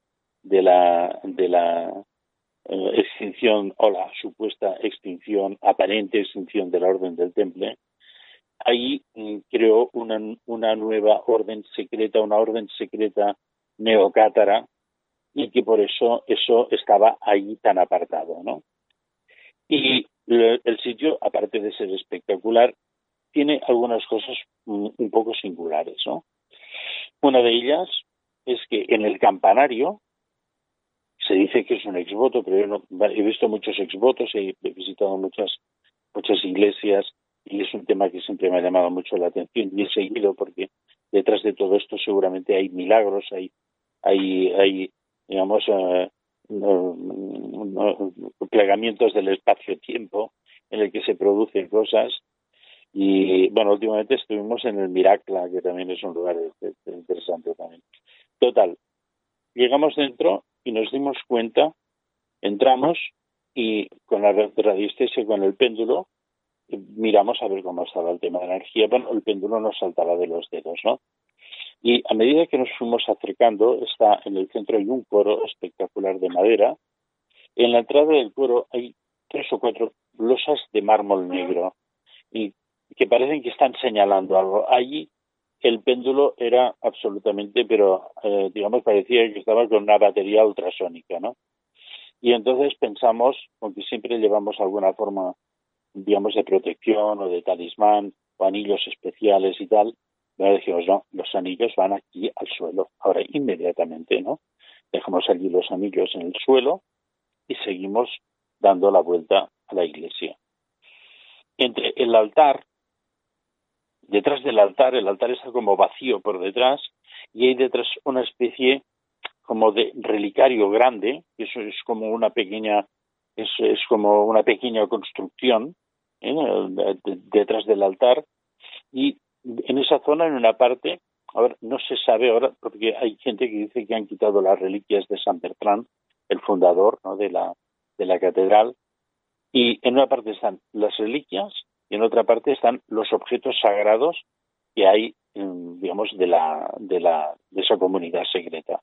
de la de la eh, extinción o la supuesta extinción, aparente extinción de la orden del temple, ahí mm, creó una, nueva orden secreta, una orden secreta neocátara, y que por eso eso estaba ahí tan apartado, ¿no? Y el sitio, aparte de ser espectacular, tiene algunas cosas mm, un poco singulares, ¿no? Una de ellas es que en el campanario se dice que es un exvoto, pero yo no, he visto muchos exvotos, he visitado muchas muchas iglesias y es un tema que siempre me ha llamado mucho la atención y he seguido porque detrás de todo esto seguramente hay milagros, hay hay hay digamos eh, plegamientos del espacio-tiempo en el que se producen cosas y bueno, últimamente estuvimos en el Miracla, que también es un lugar interesante también. Total, llegamos dentro y nos dimos cuenta, entramos y con la radiestesia, con el péndulo, miramos a ver cómo estaba el tema de la energía. Bueno, el péndulo nos saltaba de los dedos, ¿no? Y a medida que nos fuimos acercando, está en el centro hay un coro espectacular de madera. En la entrada del coro hay tres o cuatro losas de mármol negro y que parecen que están señalando algo. Allí el péndulo era absolutamente, pero eh, digamos parecía que estaba con una batería ultrasónica, ¿no? Y entonces pensamos, aunque siempre llevamos alguna forma, digamos, de protección o de talismán o anillos especiales y tal, pero dijimos, no, los anillos van aquí al suelo. Ahora, inmediatamente, ¿no? Dejamos allí los anillos en el suelo y seguimos dando la vuelta a la iglesia. Entre el altar, detrás del altar, el altar está como vacío por detrás y hay detrás una especie como de relicario grande, eso es como una pequeña, es, es como una pequeña construcción ¿eh? detrás del altar y en esa zona, en una parte, no se sabe ahora, porque hay gente que dice que han quitado las reliquias de San Bertrand, el fundador ¿no? de, la, de la catedral, y en una parte están las reliquias en otra parte están los objetos sagrados que hay, digamos, de, la, de, la, de esa comunidad secreta.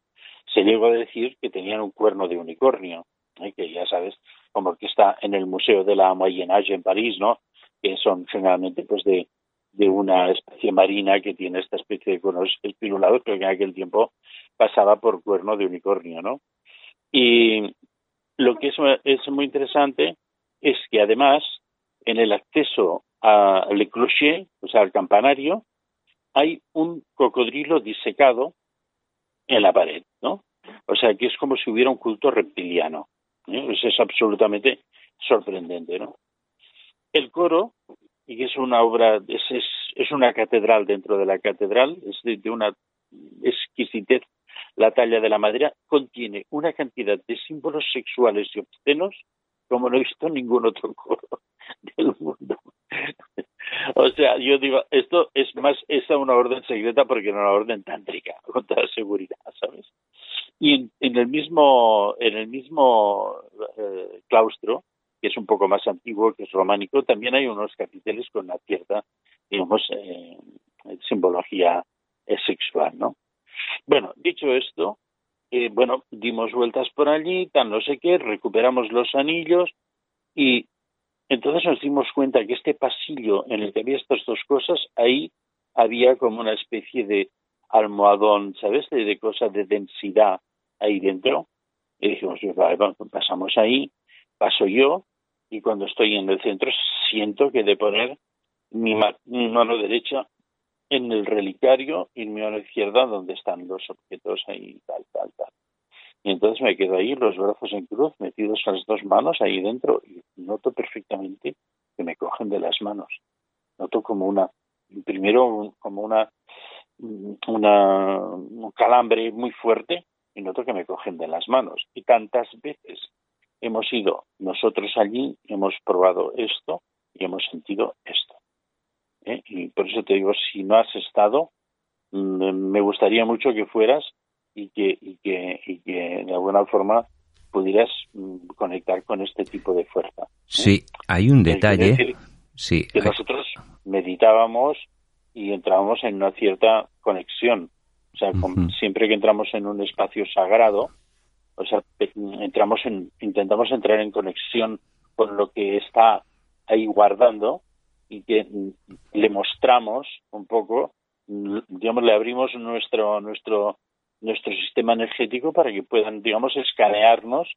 Se llegó a decir que tenían un cuerno de unicornio, ¿eh? que ya sabes, como que está en el Museo de la Moyen Age en París, ¿no? que son generalmente pues de, de una especie marina que tiene esta especie de conos espirulados, pero que en aquel tiempo pasaba por cuerno de unicornio, ¿no? Y lo que es, es muy interesante es que además en el acceso a Le o sea, al campanario, hay un cocodrilo disecado en la pared, ¿no? O sea, que es como si hubiera un culto reptiliano. ¿eh? Eso es absolutamente sorprendente, ¿no? El coro y que es una obra, es, es, es una catedral dentro de la catedral, es de, una exquisitez la talla de la madera, contiene una cantidad de símbolos sexuales y obscenos como no he visto ningún otro (laughs) coro (laughs) del mundo. o sea, yo digo, esto es más, esa una orden secreta porque no una orden tántrica, (laughs) con toda seguridad, ¿sabes? Y en, en el mismo, en el mismo eh, claustro que es un poco más antiguo, que es románico, también hay unos capiteles con una cierta, digamos, eh, simbología eh, sexual, ¿no? Bueno, dicho esto, eh, bueno, dimos vueltas por allí, tan no sé qué, recuperamos los anillos y entonces nos dimos cuenta que este pasillo en el que había estas dos cosas, ahí había como una especie de almohadón, ¿sabes? De, de cosa de densidad ahí dentro. Y dijimos, vale, pasamos ahí, paso yo, y cuando estoy en el centro siento que de poner mi, mano derecha en el relicario y mi mano izquierda donde están los objetos ahí, tal, tal, tal. Y entonces me quedo ahí, los brazos en cruz, metidos las dos manos ahí dentro, y noto perfectamente que me cogen de las manos. Noto como una, primero como una, una, un calambre muy fuerte, y noto que me cogen de las manos. Y tantas veces hemos ido nosotros allí, hemos probado esto y hemos sentido esto. ¿eh? Y por eso te digo, si no has estado, mm, me gustaría mucho que fueras y que, y que, y que de alguna forma pudieras mm, conectar con este tipo de fuerza. ¿eh? Sí, hay un detalle. sí, que nosotros meditábamos y entrábamos en una cierta conexión. O sea, siempre que entramos en un espacio sagrado, o sea, entramos en, intentamos entrar en conexión con lo que está ahí guardando y que le mostramos un poco, digamos, le abrimos nuestro nuestro nuestro sistema energético para que puedan, digamos, escanearnos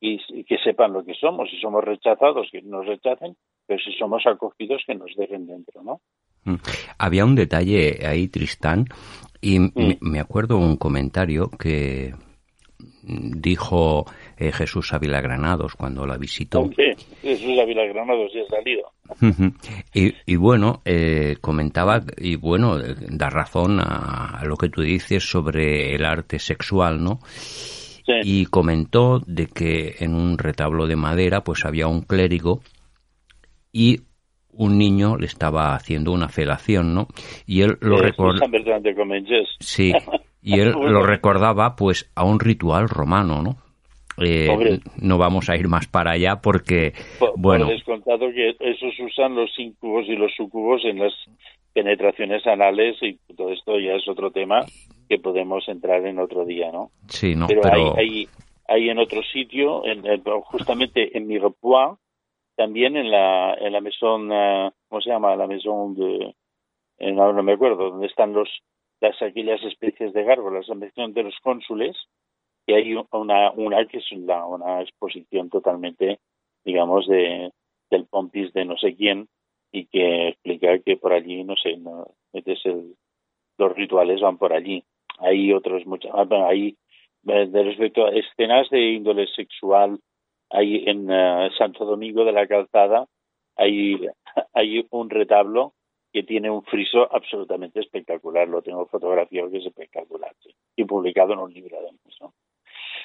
y, que sepan lo que somos. Si somos rechazados, que nos rechacen, pero si somos acogidos, que nos dejen dentro, ¿no? Mm. Había un detalle ahí, Tristán, y mm. me acuerdo un comentario que dijo eh, Jesús Ávila Granados cuando la visitó. Jesús Ávila Granados ya ha salido. y, bueno, eh, comentaba, y bueno, da razón a, lo que tú dices sobre el arte sexual, ¿no? Y comentó de que en un retablo de madera pues había un clérigo y un niño le estaba haciendo una felación, ¿no? Y él lo recordó. Sí, y él (laughs) lo recordaba pues a un ritual romano, ¿no? Eh, no vamos a ir más para allá porque, bueno... Por descontado que esos usan los incubos y los sucubos en las penetraciones anales y todo esto ya es otro tema que podemos entrar en otro día, ¿no? Sí, no, pero, Hay, hay, en otro sitio, en, justamente en Mirepoix, también en la, en la maison, uh, ¿cómo se llama? La maison de... no, no me acuerdo, donde están los las aquellas especies de gárgolas, la mención de los cónsules, y hay una, una que es una, exposición totalmente, digamos, de del pompis de no sé quién, y que explica que por allí, no sé, no, los rituales van por allí. Hay otros, muchos, ah, hay eh, de respecto a escenas de índole sexual, hay en eh, Santo Domingo de la Calzada, hay, (laughs) hay un retablo que tiene un friso absolutamente espectacular. Lo tengo fotografiado que es espectacular y publicado en un libro además. ¿no?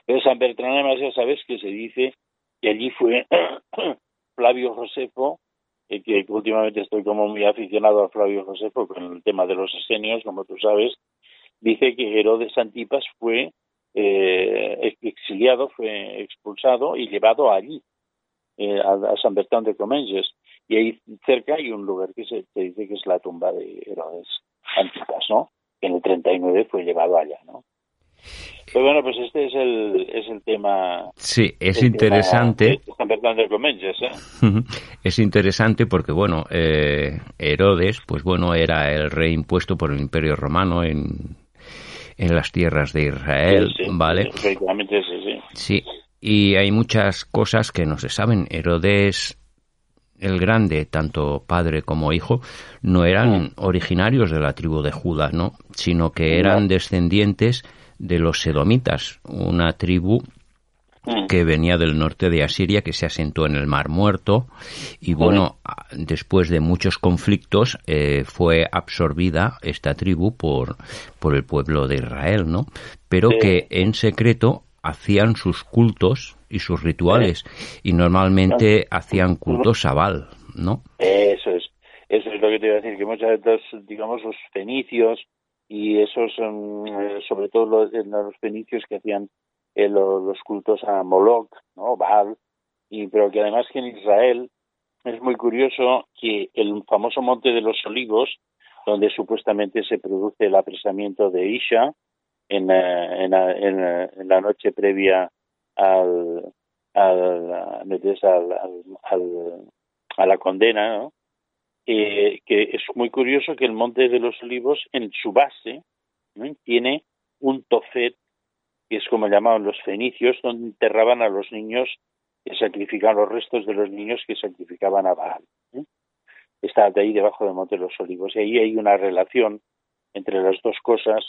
Pero San Bertrán ya sabes que se dice que allí fue (clears throat) Flavio Josefo, eh, que últimamente estoy como muy aficionado a Flavio Josefo con el tema de los esenios, como tú sabes, dice que Herodes Antipas fue eh, exiliado, fue expulsado y llevado allí, eh, a, San Bertrán de Comenges. Y ahí cerca hay un lugar que se, dice que es la tumba de Herodes Antipas, ¿no? Que en el 39 fue llevado allá, ¿no? Pero bueno, pues este es el, es el tema. Sí, es interesante. Comenges, ¿eh? Es interesante porque, bueno, eh, Herodes, pues bueno, era el rey impuesto por el Imperio Romano en, en las tierras de Israel, ¿vale? Efectivamente, sí, sí. Sí, y hay muchas cosas que no se saben. Herodes el Grande, tanto padre como hijo, no eran mm. originarios de la tribu de Judá, ¿no? sino que eran descendientes de los sedomitas, una tribu mm. que venía del norte de Asiria, que se asentó en el Mar Muerto, y bueno, después de muchos conflictos eh, fue absorbida esta tribu por, por el pueblo de Israel, ¿no? Pero que en secreto hacían sus cultos y sus rituales y normalmente hacían cultos a Baal, ¿no? Eso es, eso es lo que te iba a decir, que muchas veces, digamos, los fenicios y esos, mm, eh, sobre todo los, los fenicios que hacían eh, los, cultos a Moloch, ¿no? Baal, y, pero que además que en Israel es muy curioso que el famoso Monte de los Olivos, donde supuestamente se produce el apresamiento de Isha, en, eh, en, en, en la noche previa al, al, al, a la condena, ¿no? Eh, que es muy curioso que el Monte de los Olivos, en su base, tiene un tofet, que es como llamaban los fenicios, donde enterraban a los niños que sacrificaban los restos de los niños que sacrificaban a Baal. ¿eh? Está ahí debajo del Monte de los Olivos. Y ahí hay una relación entre las dos cosas.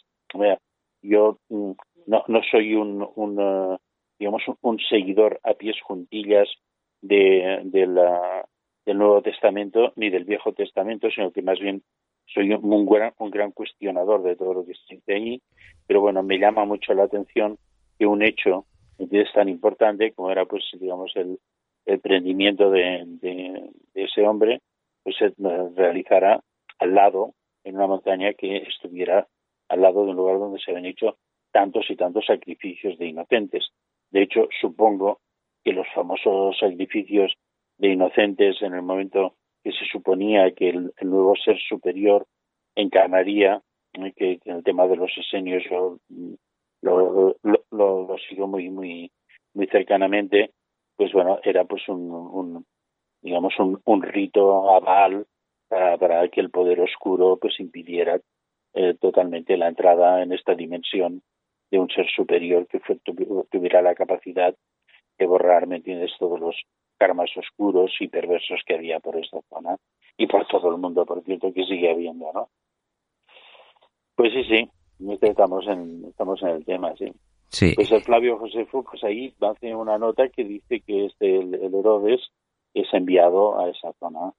Yo mm, no, no soy un, un uh, digamos, un, seguidor a pies juntillas de, la, del Nuevo Testamento ni del Viejo Testamento, sino que más bien soy un, gran, un gran cuestionador de todo lo que se dice allí. Pero bueno, me llama mucho la atención que un hecho es tan importante como era, pues, digamos, el, el prendimiento de, de, ese hombre, pues se realizara al lado, en una montaña que estuviera al lado de un lugar donde se habían hecho tantos y tantos sacrificios de inocentes. De hecho, supongo que los famosos sacrificios de inocentes en el momento que se suponía que el, nuevo ser superior encarnaría, que, en el tema de los esenios mm, lo, lo, lo, sigo muy, muy, muy cercanamente, pues bueno, era pues un, un digamos, un, un rito aval para, para, que el poder oscuro pues impidiera eh, totalmente la entrada en esta dimensión de un ser superior que fue, tuviera la capacidad de borrar, ¿me todos los karmas oscuros y perversos que había por esta zona y por todo el mundo, por cierto, que sigue habiendo, ¿no? Pues sí, sí, estamos en, estamos en el tema, sí. Sí. Pues el Flavio Josefo, pues ahí hace una nota que dice que este el, el Herodes es enviado a esa zona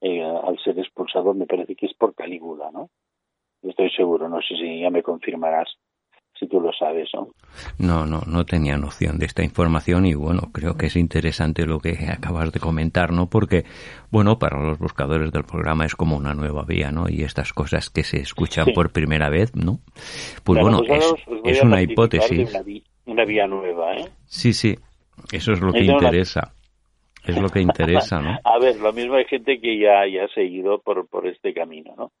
eh, al ser expulsado, me parece que es por Calígula, ¿no? Estoy seguro, no sé si ya me confirmarás si tú lo sabes, ¿no? No, no, no tenía noción de esta información y bueno, creo que es interesante lo que acabas de comentar, ¿no? Porque, bueno, para los buscadores del programa es como una nueva vía, ¿no? Y estas cosas que se escuchan Sí. por primera vez, ¿no? Pues Claro, bueno, pues es, es una hipótesis. Una, vía nueva, ¿eh? Sí, sí, eso es lo que Es una- interesa. Es lo que (laughs) interesa, ¿no? A ver, lo mismo hay gente que ya, ya ha seguido por, por este camino, ¿no?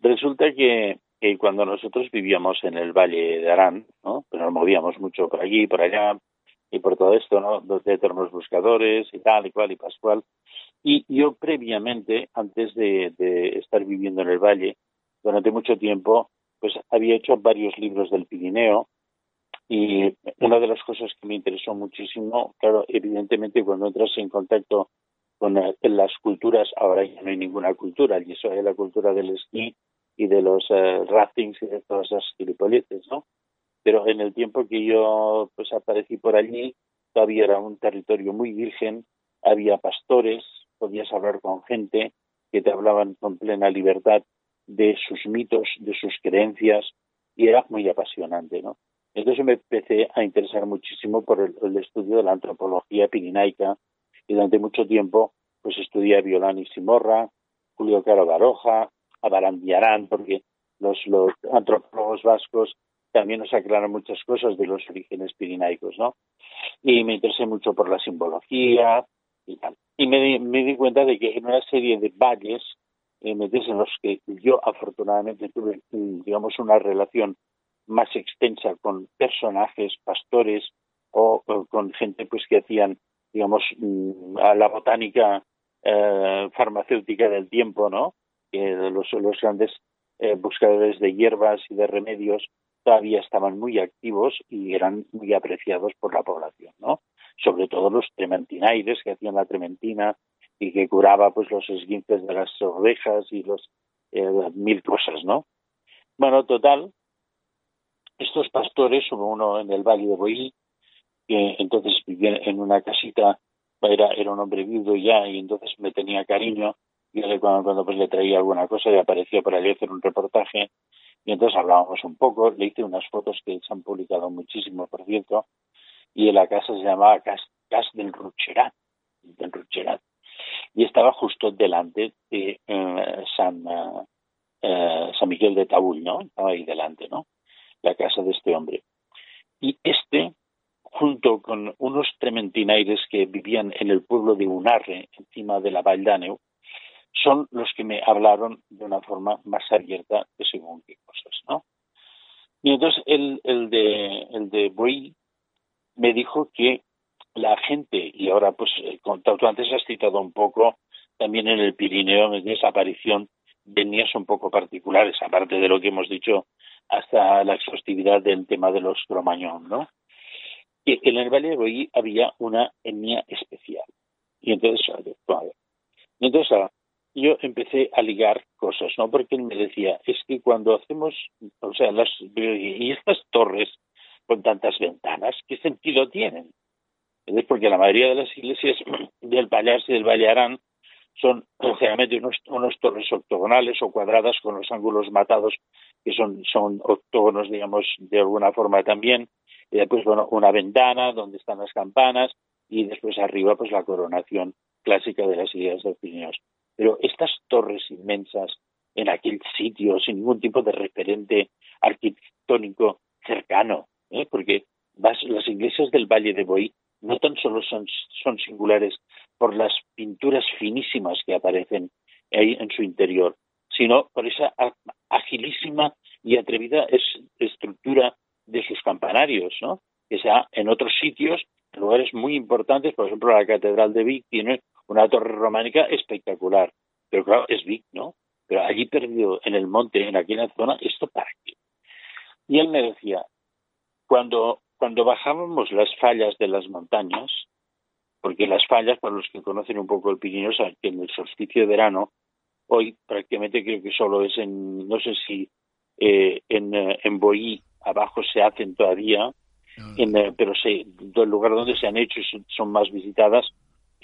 Resulta que, que cuando nosotros vivíamos en el Valle de Arán, ¿no? Pues nos movíamos mucho por aquí, por allá, y por todo esto, ¿no? Los eternos buscadores y tal y cual y pascual. Y yo previamente, antes de, de estar viviendo en el Valle, durante mucho tiempo, pues había hecho varios libros del Pirineo, y una de las cosas que me interesó muchísimo, claro, evidentemente cuando entras en contacto con eh, las culturas, ahora ya no hay ninguna cultura, y eso es la cultura del esquí y de los eh, raftings y de todas esas gilipolleces, ¿no? Pero en el tiempo que yo pues aparecí por allí, todavía era un territorio muy virgen, había pastores, podías hablar con gente que te hablaban con plena libertad de sus mitos, de sus creencias, y era muy apasionante, ¿no? Entonces me empecé a interesar muchísimo por el, el estudio de la antropología pirinaica y durante mucho tiempo pues estudié a Violán Simorra, Julio Caro Baroja, a Barandiarán, porque los, los antropólogos vascos también nos aclaran muchas cosas de los orígenes pirinaicos, ¿no? Y me interesé mucho por la simbología y tal. Y me, me di cuenta de que en una serie de valles, eh, en los que yo afortunadamente tuve, digamos, una relación más extensa con personajes, pastores o, o con gente pues que hacían, digamos, mm, a la botánica eh, farmacéutica del tiempo, ¿no? Los, los grandes eh, buscadores de hierbas y de remedios todavía estaban muy activos y eran muy apreciados por la población, ¿no? Sobre todo los trementinaires que hacían la trementina y que curaba pues los esguinces de las ovejas y los eh, mil cosas, ¿no? Bueno, total, estos pastores, hubo uno en el Valle de Boí, que entonces vivía en una casita, era un hombre viudo ya, y entonces me tenía cariño, y él cuando, pues le traía alguna cosa y aparecía por allí hacer un reportaje, y entonces hablábamos un poco, le hice unas fotos que se han publicado muchísimo, por cierto, y la casa se llamaba Cas, Cas del Rucherat, del Rucherat, y estaba justo delante de eh, San, eh, eh, San Miguel de Taúl, ¿no? Estaba ahí delante, ¿no? La casa de este hombre. Y este, junto con unos trementinaires que vivían en el pueblo de Unarre, encima de la Vall d'Àneu, son los que me hablaron de una forma más abierta de según qué cosas, ¿no? Y entonces el, el de el de Boí me dijo que la gente, y ahora pues eh, tú antes has citado un poco también en el Pirineo, en esa aparición de etnias un poco particulares, aparte de lo que hemos dicho hasta la exhaustividad del tema de los cromañón, ¿no? Que en el Valle de Boí había una etnia especial. Y entonces. Y entonces yo empecé a ligar cosas, ¿no? Porque él me decía, es que cuando hacemos, o sea, las, y estas torres con tantas ventanas, ¿qué sentido tienen? Es porque la mayoría de las iglesias (clears throat) del Pallars y del Valle Arán son generalmente unos, unos torres octogonales o cuadradas con los ángulos matados que son, son octógonos, digamos, de alguna forma también. Y después, bueno, una ventana donde están las campanas y después arriba, pues la coronación clásica de las iglesias de Pirineos. Pero estas torres inmensas en aquel sitio, sin ningún tipo de referente arquitectónico cercano, ¿eh? porque vas, las iglesias del Valle de Boí no tan solo son, son singulares por las pinturas finísimas que aparecen ahí en su interior, sino por esa agilísima y atrevida es, estructura de sus campanarios, ¿no? Que sea en otros sitios, en lugares muy importantes, por ejemplo, la Catedral de Vic tiene una torre románica espectacular, pero claro, es Vic, ¿no? Pero allí perdido en el monte, en aquella zona, ¿esto para qué? Y él me decía, cuando, cuando bajábamos las fallas de las montañas, porque las fallas, para los que conocen un poco el Pirineo, saben que en el solsticio de verano, hoy prácticamente creo que solo es en, no sé si eh, en, eh, en Boí abajo se hacen todavía, en, eh, pero se, el lugar donde se han hecho son, más visitadas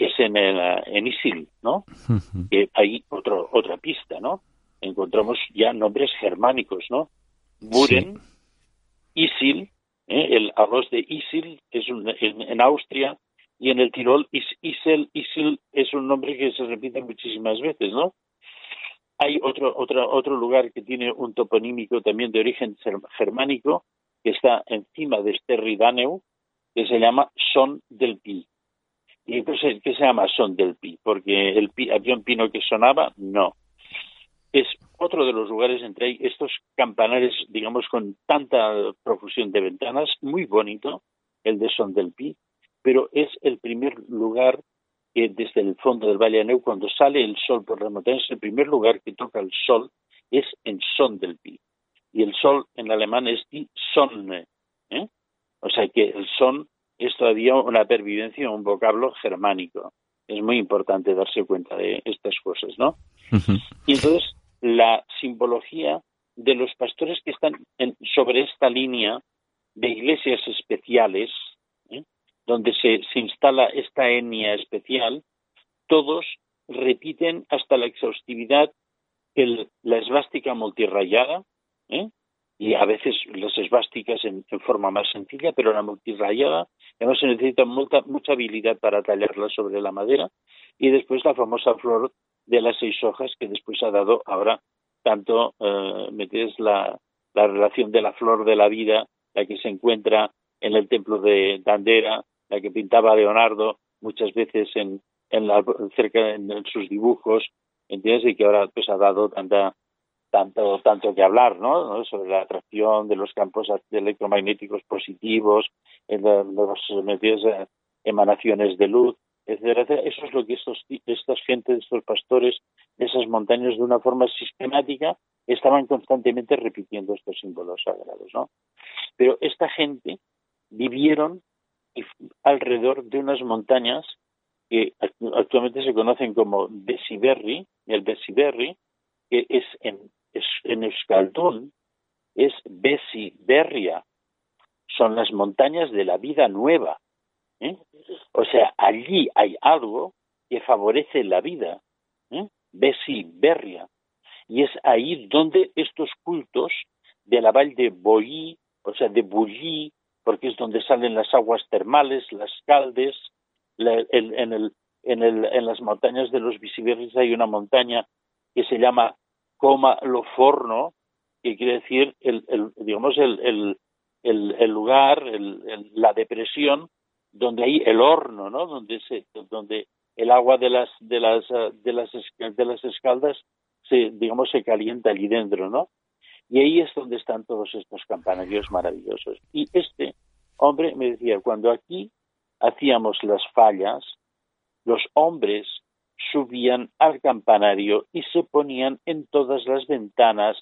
es en, el, en Isil, ¿no? que hay otro, otra pista, ¿no? Encontramos ya nombres germánicos, ¿no? Buren, Isil, el arroz de Isil es en, Austria y en el Tirol Isel, Isil es un nombre que se repite muchísimas veces, ¿no? Hay otro, otro, otro lugar que tiene un toponímico también de origen germánico, que está encima de Sterri Daneu, que se llama Son del Pi. ¿Y entonces qué se llama Son del Pi? Porque el pi, había un pino que sonaba, no. Es otro de los lugares entre estos campanares, digamos, con tanta profusión de ventanas, muy bonito, el de Son del Pi, pero es el primer lugar que desde el fondo del Valle Aneu, cuando sale el sol por las montañas, el primer lugar que toca el sol es en Son del Pi. Y el sol en alemán es die Sonne. ¿eh? O sea que el son es todavía una pervivencia, un vocablo germánico. Es muy importante darse cuenta de estas cosas, ¿no? Y entonces la simbología de los pastores que están sobre esta línea de iglesias especiales, donde se, instala esta etnia especial, todos repiten hasta la exhaustividad el, la esvástica multirrayada, ¿eh? Y a veces las esvásticas en, forma más sencilla, pero la multirrayada, además se necesita mucha, mucha habilidad para tallarla sobre la madera, y después la famosa flor de las seis hojas que después ha dado ahora tanto eh, la, la relación de la flor de la vida, la que se encuentra en el templo de Dandera, la que pintaba Leonardo muchas veces en, en la, cerca en, sus dibujos, ¿entiendes? Y que ahora pues ha dado tanta tanto tanto que hablar, ¿no? Sobre la atracción de los campos electromagnéticos positivos, en las eh, emanaciones de luz, etcétera, Eso es lo que estos estas gentes, estos pastores de esas montañas de una forma sistemática estaban constantemente repitiendo estos símbolos sagrados, ¿no? Pero esta gente vivieron alrededor de unas montañas que actualmente se conocen como Besiberri, el Besiberri, que es en, en Euskaldun, es Besiberria, son las montañas de la vida nueva. ¿eh? O sea, allí hay algo que favorece la vida, ¿eh? Besiberria. Y es ahí donde estos cultos de la val de Boí, o sea, de Bulli, porque es donde salen las aguas termales, las caldes, en, el, en, el, en, las montañas de los Visiberris hay una montaña que se llama Coma lo Forno, que quiere decir, el, digamos, el, el lugar, la depresión, donde hay el horno, ¿no? Donde, se, donde el agua de las, de las, de las, de las escaldas se, digamos, se calienta allí dentro, ¿no? Y ahí es donde están todos estos campanarios maravillosos. Y este hombre me decía, cuando aquí hacíamos las fallas, los hombres subían al campanario y se ponían en todas las ventanas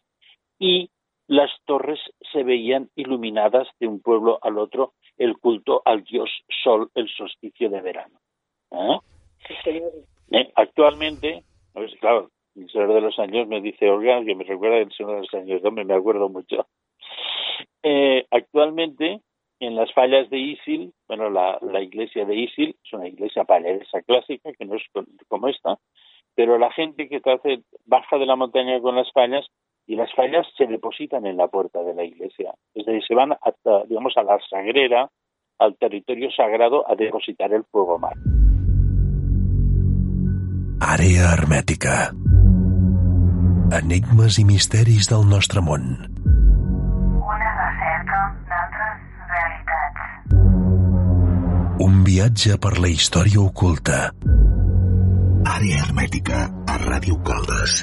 y las torres se veían iluminadas de un pueblo al otro, el culto al dios sol, el solsticio de verano. ¿Eh? ¿Eh? Actualmente, pues, claro, el Señor de los Años me dice Olga, que me recuerda el Señor de los Años, no me acuerdo mucho. Eh, actualmente, en las fallas de Isil, bueno, la, iglesia de Isil es una iglesia paleresa clásica, que no es como esta, pero la gente que hace, baja de la montaña con las fallas y las fallas se depositan en la puerta de la iglesia. Es decir, se van hasta, digamos, a la sagrera, al territorio sagrado, a depositar el fuego mar. Àrea hermètica. Enigmes i misteris del nostre món. Un viatge per la història oculta. Àrea hermètica a Ràdio Caldes.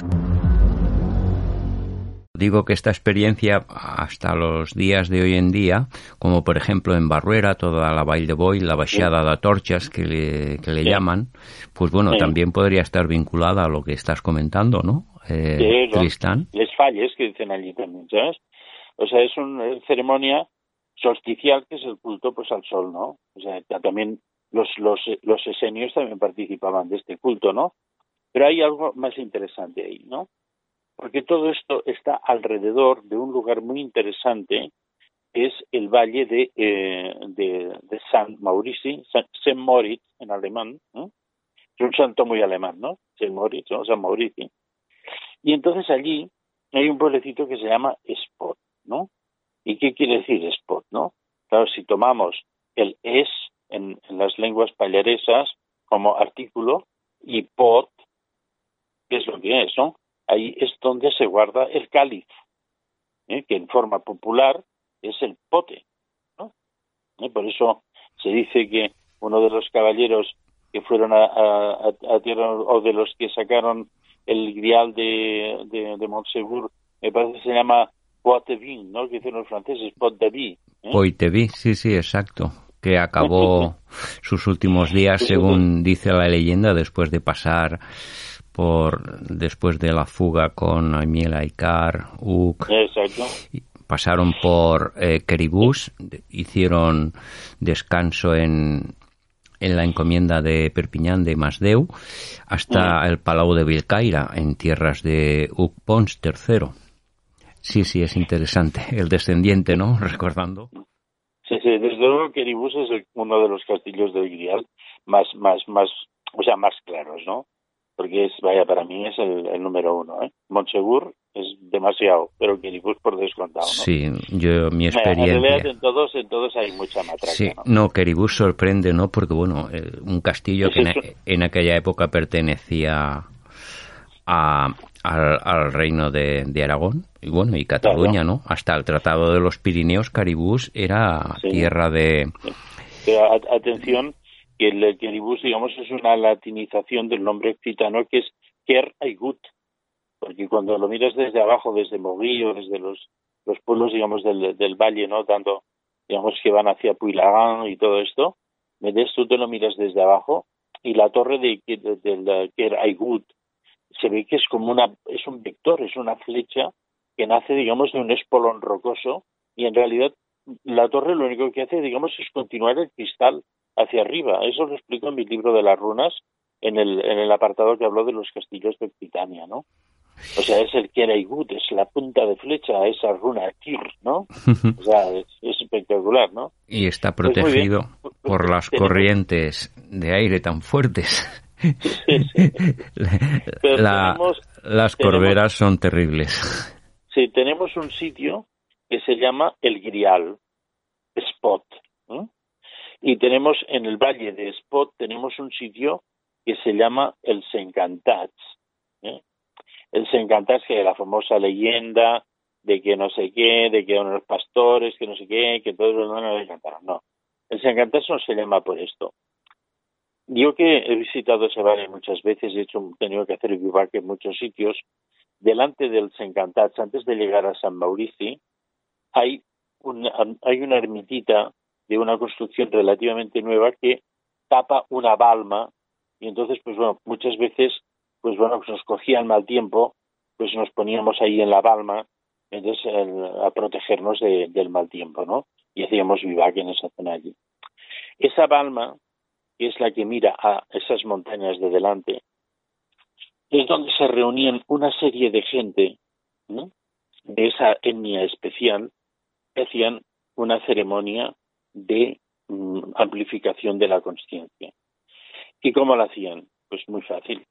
Digo que esta experiencia hasta los días de hoy en día, como por ejemplo en Barruera, toda la Valle de Boy, la Baixada de Torchas que le, que le llaman, pues bueno, también podría estar vinculada a lo que estás comentando, ¿no? Eh, Tristán. Les falles que dicen allí también, ¿sabes? O sea, es una ceremonia solsticial que es el culto pues al sol, ¿no? O sea, también los, los, los esenios también participaban de este culto, ¿no? Pero hay algo más interesante ahí, ¿no? Porque todo esto está alrededor de un lugar muy interesante, que es el valle de, eh, de, de, Maurici, San, Moritz en alemán. Es un santo muy alemán, ¿no? San Moritz, ¿no? San Maurici. Y entonces allí hay un pueblecito que se llama Spot, ¿no? ¿Y qué quiere decir Spot, no? Claro, si tomamos el es en, las lenguas payaresas como artículo y pot, ¿qué es lo que es, no? Ahí es donde se guarda el cáliz, ¿eh? que en forma popular es el pote, ¿no? ¿Eh? Por eso se dice que uno de los caballeros que fueron a, tierra o de los que sacaron el grial de, de, de Montsegur, me parece que se llama Poitevin, ¿no? Que dicen los franceses, Vie. ¿eh? sí, sí, exacto que acabó (laughs) sus últimos días, según dice la leyenda, después de pasar por después de la fuga con Amiel Aikar, Uk, pasaron por eh, hicieron descanso en, en la encomienda de Perpiñán de Masdeu hasta el Palau de Vilcaira en tierras de Uk Pons III. Sí, sí, es interesante. El descendiente, ¿no? (laughs) Recordando. Sí, sí, desde luego que Eribus es uno de los castillos del Grial más, más, más, o sea, más claros, ¿no? Porque es, vaya, para mí es el, número uno, ¿eh? Montsegur es demasiado, pero Queribus por descontado, ¿no? Sí, yo, mi experiencia... En, todos, en todos hay mucha matraca, Sí, no, Queribus sorprende, ¿no? Porque, bueno, eh, un castillo que en, aquella época pertenecía a, al, reino de, Aragón y bueno y Cataluña, ¿no? Hasta el Tratado de los Pirineos, Caribús era tierra de. Pero atención que el Caribús, digamos, es una latinización del nombre occitano que es Ker Aigut, porque cuando lo miras desde abajo, desde Moguillo, desde los los pueblos, digamos, del, del valle, ¿no? Tanto, digamos, que van hacia Puilagán y todo esto, ves tú te lo miras desde abajo y la torre de, de, Ker Aigut se ve que es como una, es un vector, es una flecha que nace, digamos, de un espolón rocoso y en realidad la torre lo único que hace, digamos, es continuar el cristal hacia arriba. Eso lo explico en mi libro de las runas, en el, en el apartado que habló de los castillos de Occitania, ¿no? O sea, es el Keraigut, es la punta de flecha a esa runa Kir, ¿no? (laughs) O sea, es, espectacular, ¿no? Y está pues protegido por las corrientes de aire tan fuertes (laughs) las corberas son terribles. Sí, tenemos un sitio que se llama El Grial, Spot. Y tenemos en el valle de Spot, tenemos un sitio que se llama El Sencantats. ¿eh? El Sencantats, que es la famosa leyenda de que no sé qué, de que unos pastores, que no sé qué, que todos los demás no cantaron. No, el Sencantats no se llama por esto. Yo que he visitado ese valle muchas veces, he hecho, tenido que hacer vivac en muchos sitios, delante del Encantats, antes de llegar a San Maurici, hay una, hay una ermitita de una construcción relativamente nueva que tapa una balma y entonces, pues bueno, muchas veces, pues bueno, pues nos cogía el mal tiempo, pues nos poníamos ahí en la balma, entonces a protegernos del mal tiempo, ¿no? Y hacíamos vivac en esa zona allí. Esa balma es la que mira a esas montañas de delante, es donde se reunían una serie de gente de esa etnia especial que hacían una ceremonia de mm, amplificación de la conciencia. ¿Y cómo la hacían? Pues muy fácil.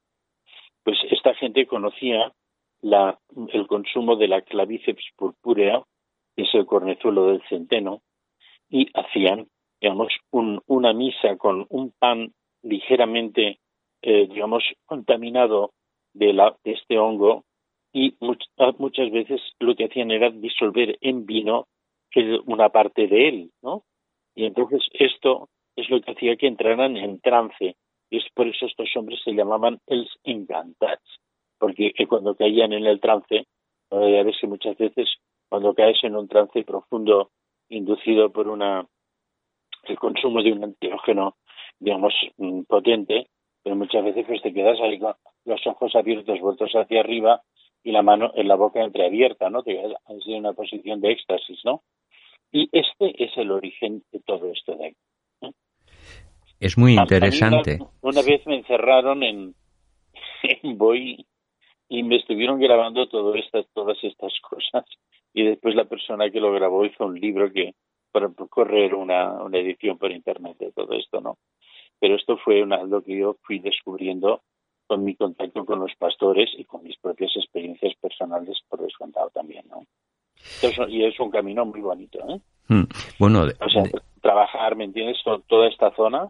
Pues esta gente conocía la, el consumo de la clavíceps purpúrea, que es el cornezuelo del centeno, y hacían digamos, un, una misa con un pan ligeramente, eh, digamos, contaminado de, la, de este hongo y ah, muchas veces lo que hacían era disolver en vino una parte de él, ¿no? Y entonces esto es lo que hacía que entraran en trance. Y es por eso estos hombres se llamaban els encantats, porque cuando caían en el trance, Ya ves que muchas veces cuando caes en un trance profundo inducido por una el consumo de un antiógeno, digamos, mm, potente, pero muchas veces pues te quedas ahí con los ojos abiertos, vueltos hacia arriba y la mano en la boca entreabierta, ¿no? Te quedas en una posición de éxtasis, ¿no? Y este es el origen de todo esto de aquí. Es muy interesante. una, vez me encerraron en, (laughs) en Boy y me estuvieron grabando todo estas, todas estas cosas y después la persona que lo grabó hizo un libro que para correr una, una edición por internet de todo esto, ¿no? Pero esto fue una, lo que yo fui descubriendo con mi contacto con los pastores y con mis propias experiencias personales por descontado también, ¿no? y es un camino muy bonito, ¿eh? Hmm. Bueno, o sea, trabajar, ¿me entiendes? Toda esta zona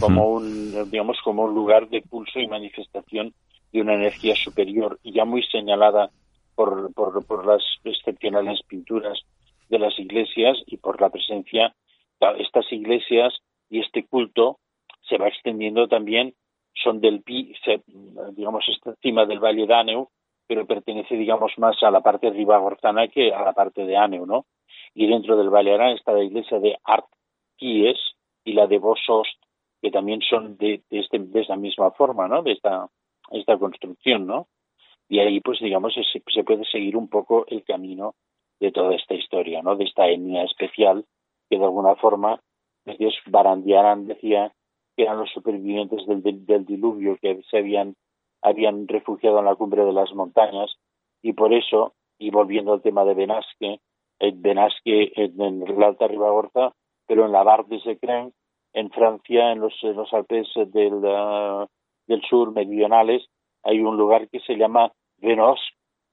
como un, digamos, como un lugar de pulso y manifestación de una energía superior y ya muy señalada por, por, por las excepcionales pinturas de las iglesias y por la presencia de estas iglesias y este culto se va extendiendo también son del digamos, encima del Valle de Aneu, pero pertenece, digamos, más a la parte ribagorzana que a la parte de Aneu, ¿no? Y dentro del Valle Arán está la iglesia de Art Pies y la de Bosost, que también son de, este, de esta misma forma, ¿no? De esta, esta construcción, ¿no? Y ahí, pues, digamos, se puede seguir un poco el camino de toda esta historia, ¿no? De esta etnia especial que de alguna forma, Dios Barandiarán decía que eran los supervivientes del, del, diluvio que se habían, habían refugiado en la cumbre de las montañas y por eso, y volviendo al tema de Benasque, Benasque en la Alta Ribagorza, pero en la Bar de Secren, en Francia, en los, los Alpes del, uh, del sur meridionales, hay un lugar que se llama Venos,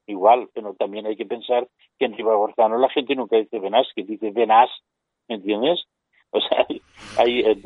igual, pero también hay que pensar que en Ribagorzano la gente nunca dice Benasque, dice Venas, ¿me entiendes? O sea, hay, hay,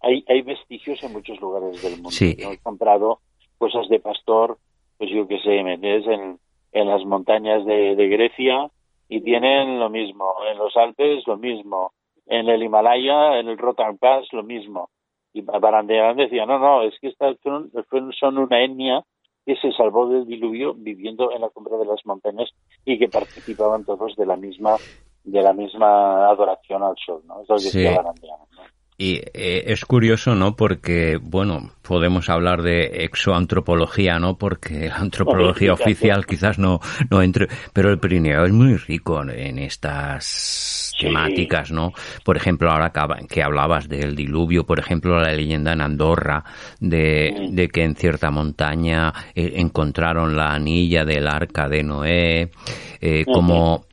hay, hay vestigios en muchos lugares del mundo. Sí. He comprado cosas de pastor, pues yo qué sé, ¿me entiendes? En, en las montañas de, de Grecia y tienen lo mismo, en los Alpes lo mismo, en el Himalaya, en el Rotan Pass lo mismo. Y Barandean decía, no, no, es que estas son, son una etnia que se salvó del diluvio viviendo en la cumbre de las montañas y que participaban todos de la misma de la misma adoración al sol, ¿no? Eso decía Barandean, ¿no? Y eh, es curioso, ¿no? Porque, bueno, podemos hablar de exoantropología, ¿no? Porque la antropología oficial quizás no, no entre, pero el Pirineo es muy rico en estas temáticas, ¿no? Por ejemplo, ahora que hablabas del diluvio, por ejemplo, la leyenda en Andorra de, de que en cierta montaña eh, encontraron la anilla del arca de Noé, eh, como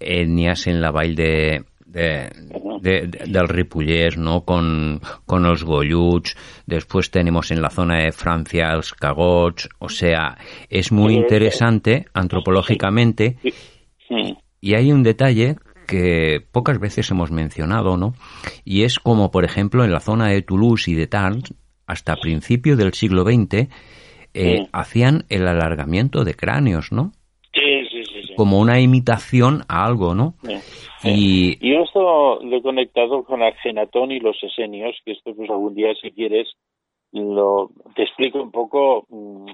etnias en la valle de, de, de, del Ripollès, no? con, con els golluts, después tenemos en la zona de Francia els cagots, o sea, es muy interesante antropológicamente y hay un detalle que pocas veces hemos mencionado, ¿no? Y es como, por ejemplo, en la zona de Toulouse y de Tarbes, hasta principios del siglo XX, eh, hacían el alargamiento de cráneos, ¿no? como una imitación a algo, ¿no? Y... y esto lo he conectado con Argenatón y los esenios, que esto pues algún día si quieres lo te explico un poco mmm,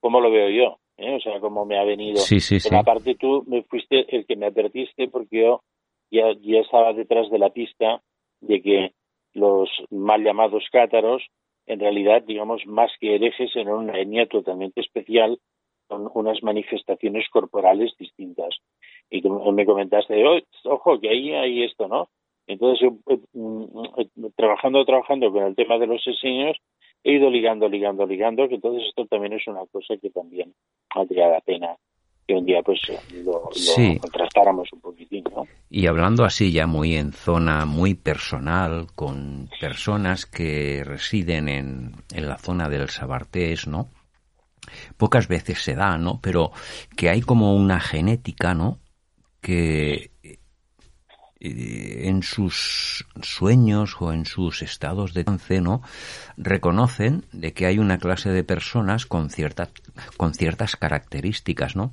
cómo lo veo yo, ¿eh? o sea, cómo me ha venido. Sí, sí, Pero aparte tú me fuiste el que me advertiste porque yo ya, ya estaba detrás de la pista de que los mal llamados cátaros, en realidad, digamos, más que herejes, eran una etnia totalmente especial son unas manifestaciones corporales distintas. Y me comentaste, oh, ojo, que ahí hay esto, ¿no? Entonces, eh, mm, eh, trabajando, trabajando con el tema de los diseños, he ido ligando, ligando, ligando, que entonces esto también es una cosa que también valdría la pena que un día pues lo, lo Sí. contrastáramos un poquitín, ¿no? Y hablando así ya muy en zona muy personal, con personas que residen en, en la zona del Sabartés, ¿no? Pocas veces se da, ¿no? Pero que hay como una genética, ¿no? Que eh, en sus sueños o en sus estados de trance, ¿no? reconocen de que hay una clase de personas con ciertas con ciertas características, ¿no?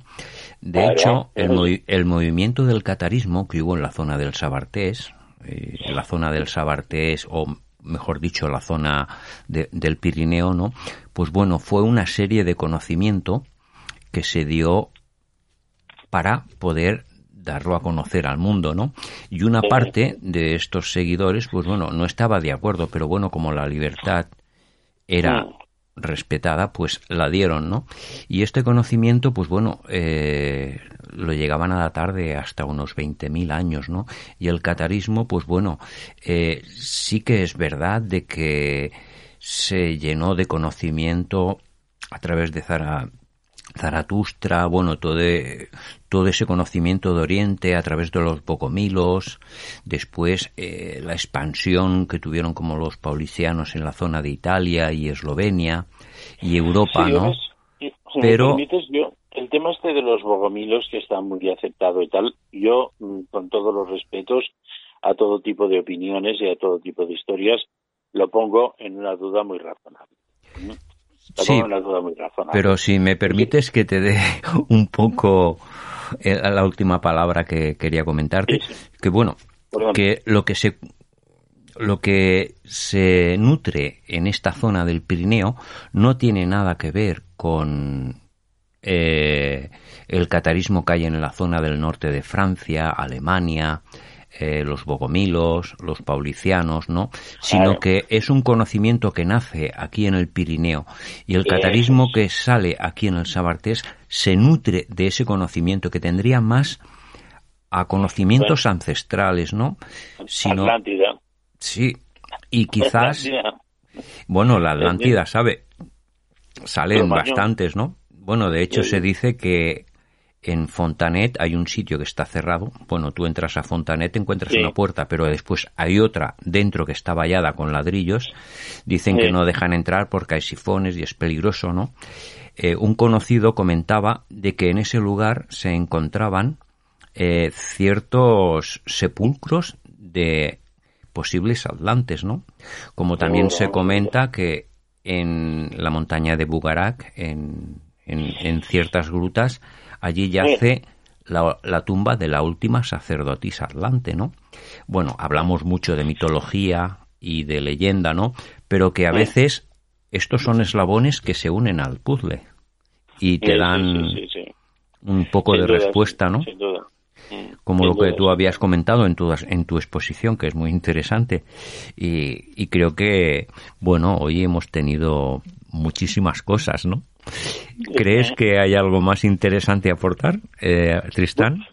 De Claro, hecho, el, movi- el movimiento del catarismo que hubo en la zona del Sabartés, eh, en la zona del Sabartés o mejor dicho la zona de- del Pirineo, ¿no? Pues bueno, fue una serie de conocimiento que se dio para poder darlo a conocer al mundo, ¿no? Y una parte de estos seguidores, pues bueno, no estaba de acuerdo, pero bueno, como la libertad era Mm. respetada, pues la dieron, ¿no? Y este conocimiento, pues bueno, eh, lo llegaban a datar de hasta unos 20.000 años, ¿no? Y el catarismo, pues bueno, eh, sí que es verdad de que se llenó de conocimiento a través de Zara, Zaratustra, bueno, todo, todo ese conocimiento de Oriente a través de los bogomilos, después eh, la expansión que tuvieron como los paulicianos en la zona de Italia y Eslovenia y Europa, Sí, ¿no? Pero- me permites, yo, el tema este de los bogomilos, que está muy aceptado y tal, yo, mm, con todos los respetos a todo tipo de opiniones y a todo tipo de historias, lo pongo en una duda muy razonable. Sí, muy. Pero si me permites que te dé (laughs) un poco eh, la última palabra que quería comentarte, Sí, sí. que bueno, Perdón. que lo que se lo que se nutre en esta zona del Pirineo no tiene nada que ver con eh, el catarismo que hay en la zona del norte de Francia, Alemania, eh, los bogomilos, los paulicianos, ¿no? Sino Claro. que es un conocimiento que nace aquí en el Pirineo y el catarismo es. que sale aquí en el Sabartés se nutre de ese conocimiento que tendría más a conocimientos ancestrales, ¿no? Sino, Atlántida. sí, y quizás, Atlántida. bueno, la Atlántida, ¿sabe? Salen bastantes, ¿no? Bueno, de hecho Sí. se dice que en Fontanet hay un sitio que está cerrado. Bueno, tú entras a Fontanet, encuentras Sí. una puerta, pero después hay otra dentro que está vallada con ladrillos. Dicen que no dejan entrar porque hay sifones y es peligroso, ¿no? Eh, un conocido comentaba de que en ese lugar se encontraban eh, ciertos sepulcros de posibles atlantes, ¿no? Como también se Seguro. comenta que en la montaña de Bugarak, en, en, en ciertas grutas, allí yace la, la tumba de la última sacerdotisa atlante, ¿no? Bueno, hablamos mucho de mitología y de leyenda, ¿no? Pero que a veces estos son eslabones que se unen al puzzle y te dan sí, sí, sí, sí. un poco Sin de duda, respuesta, ¿no? Sin duda. Mm, como sin lo que tú habías comentado en tu, en tu exposición, que es muy interesante. Y, y creo que, bueno, hoy hemos tenido muchísimas cosas, ¿no? (laughs) ¿Crees que hay algo más interesante a aportar, eh, Tristán?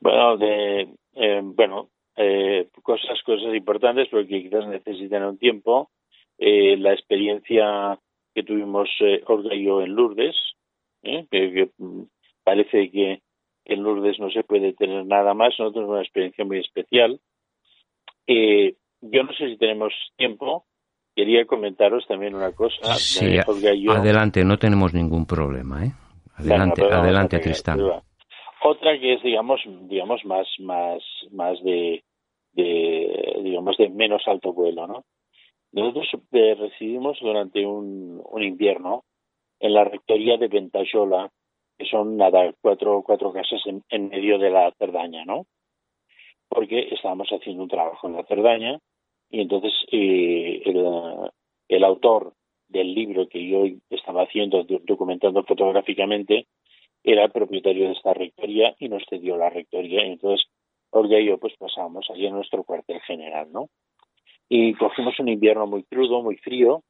Bueno, de, eh, bueno eh, cosas, cosas importantes porque quizás necesitan un tiempo. Eh, la experiencia que tuvimos eh, Olga y yo en Lourdes, ¿eh? que, que, mm, parece que en Lourdes no se puede tener nada más. Nosotros una experiencia muy especial. Yo no sé si tenemos tiempo. Quería comentaros también una cosa. Sí, y yo, adelante, no tenemos ningún problema, ¿eh? Adelante, a adelante, Tristán. Otra que es, digamos, digamos más, más, más de, de, digamos, de menos alto vuelo, ¿no? Nosotros eh, residimos durante un, un invierno en la rectoría de Ventajola, que son nada, cuatro, cuatro casas en, en medio de la Cerdaña, ¿no? Porque estábamos haciendo un trabajo en la Cerdaña y entonces eh, el, autor del libro que yo estaba haciendo, do- documentando fotográficamente, era el propietario de esta rectoría y nos cedió la rectoría. Y entonces Olga y yo pues pasábamos allí en nuestro cuartel general, ¿no? Y cogimos un invierno muy crudo, muy frío.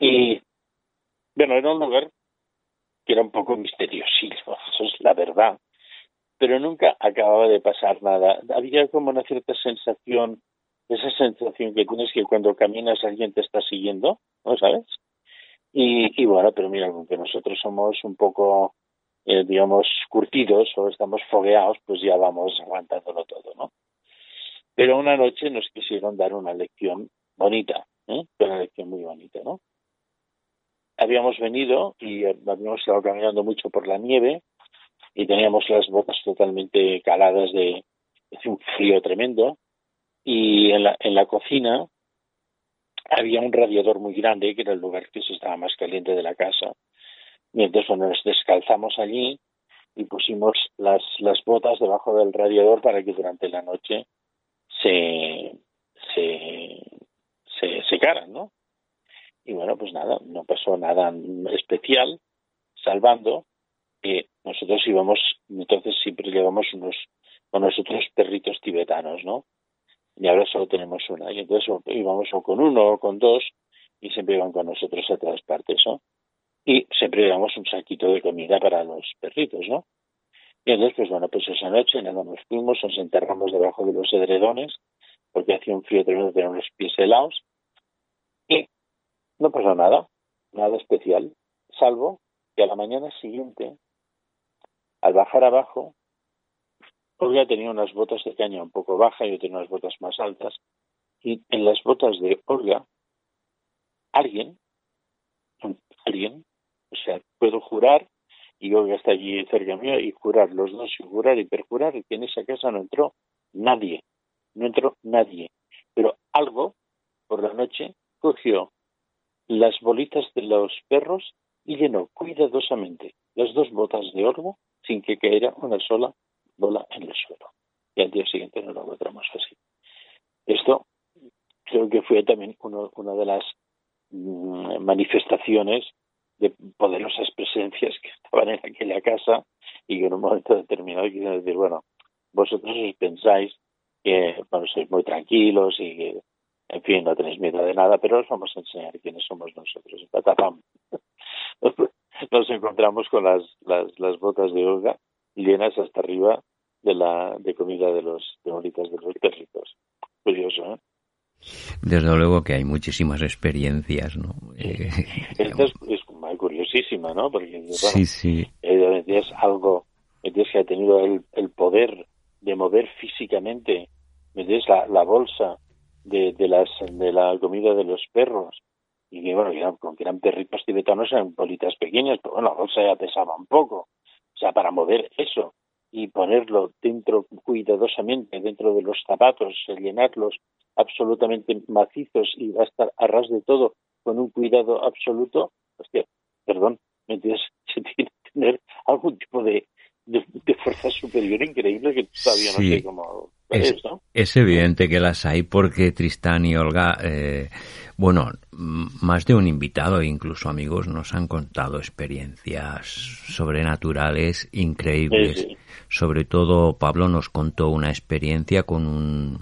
Y bueno, era un lugar que era un poco misteriosísimo, (laughs) eso es la verdad. Pero nunca acababa de pasar nada. Había como una cierta sensación, esa sensación que tienes que cuando caminas alguien te está siguiendo, ¿no sabes? Y, bueno, pero mira, aunque nosotros somos un poco, eh, digamos, curtidos o estamos fogueados, pues ya vamos aguantándolo todo, ¿no? Pero una noche nos quisieron dar una lección bonita, ¿eh? una lección muy bonita, ¿no? Habíamos venido y habíamos estado caminando mucho por la nieve y teníamos las botas totalmente caladas de un frío tremendo y en la, en la cocina había un radiador muy grande que era el lugar que se estaba más caliente de la casa y entonces bueno, nos descalzamos allí y pusimos las, las botas debajo del radiador para que durante la noche se, se, se secaran, ¿no? Y bueno, pues nada, no pasó nada especial, salvando eh, nosotros íbamos, entonces siempre llevamos unos con nosotros perritos tibetanos, ¿no? Y ahora solo tenemos una. Y entonces íbamos o con uno o con dos y siempre iban con nosotros a todas partes, ¿no? Y siempre llevamos un saquito de comida para los perritos, ¿no? Y entonces, pues bueno, pues esa noche nada nos fuimos, nos enterramos debajo de los edredones, porque hacía un frío tremendo, tener los pies helados, y no pasó nada, nada especial, salvo que a la mañana siguiente, al bajar abajo, Olga tenía unas botas de caña un poco bajas, yo tenía unas botas más altas, y en las botas de Olga, alguien, alguien, o sea, puedo jurar, y Olga está allí cerca mío, y jurar, los dos, y jurar y perjurar, que en esa casa no entró nadie, no entró nadie, pero algo, por la noche, cogió las bolitas de los perros y llenó cuidadosamente las dos botas de Olga sin que cayera una sola bola en el suelo. Y al día siguiente no lo encontramos así. Esto creo que fue también uno, una de las mm, manifestaciones de poderosas presencias que estaban en aquella casa y que en un momento determinado quisieron decir, bueno, vosotros os pensáis que bueno, sois muy tranquilos y que, en fin, no tenéis miedo de nada, pero os vamos a enseñar quiénes somos nosotros. (laughs) Nos encontramos con las botas de Olga llenas hasta arriba de la de comida de los de bolitas de los perritos. Curioso, ¿eh? Desde luego que hay muchísimas experiencias, ¿no? Eh, Esta es, (laughs) es, curiosísima, ¿no? Porque bueno, sí, sí. Eh, es algo es que ha tenido el, el, poder de mover físicamente es la, la bolsa de, de, las de la comida de los perros y que bueno, con que eran perritos tibetanos eran bolitas pequeñas, pero bueno, la bolsa ya pesaba un poco. O sea, para mover eso y ponerlo dentro cuidadosamente dentro de los zapatos, llenarlos absolutamente macizos y va a estar a ras de todo con un cuidado absoluto, hostia, perdón, ¿me entiendes? (laughs) Se tiene que tener algún tipo de, de, de fuerza superior increíble que todavía no sé cómo es, evidente que las hay porque Tristán y Olga, eh, bueno, más de un invitado e incluso amigos nos han contado experiencias sobrenaturales increíbles. Sí, sí. Sobre todo Pablo nos contó una experiencia con un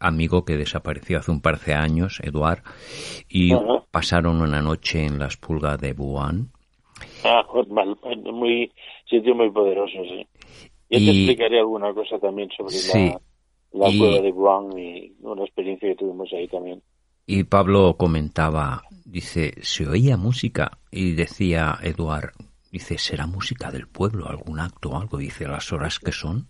amigo que desapareció hace un par de años, Eduard, y pasaron una noche en las pulgas de Wuhan. Ah, mal, muy sitio muy poderoso, sí. Yo Y- te explicaré alguna cosa también sobre Sí. la, la Y- cueva de y una experiencia que tuvimos ahí también. Y Pablo comentaba, dice, se oía música y decía Eduard, dice, será música del pueblo, algún acto o algo, dice, las horas que son.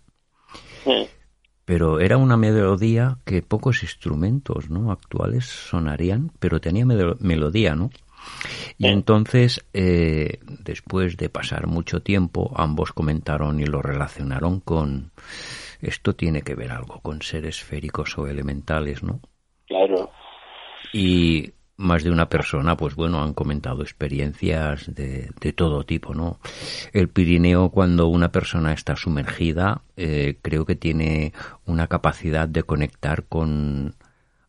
Pero era una melodía que pocos instrumentos ¿no? actuales sonarían, pero tenía melo- melodía, ¿no? Y Sí. entonces, eh, después de pasar mucho tiempo, ambos comentaron y lo relacionaron con esto tiene que ver algo con seres esféricos o elementales, ¿no? claro, Y más de una persona, pues bueno, han comentado experiencias de, de todo tipo, ¿no? El Pirineo, cuando una persona está sumergida, eh, creo que tiene una capacidad de conectar con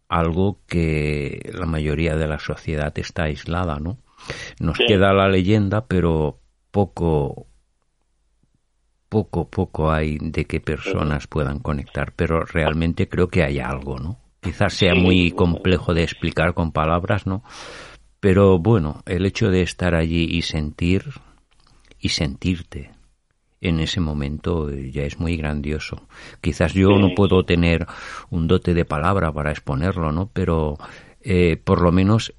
algo que la mayoría de la sociedad está aislada, ¿no? Nos Sí. queda la leyenda, pero poco, poco, poco hay de que personas puedan conectar, pero realmente creo que hay algo, ¿no? Quizás sea muy complejo de explicar con palabras, ¿no? Pero bueno, el hecho de estar allí y sentir y sentirte en ese momento eh, ya es muy grandioso. Quizás yo no puedo tener un dote de palabra para exponerlo, ¿no? Pero eh, por lo menos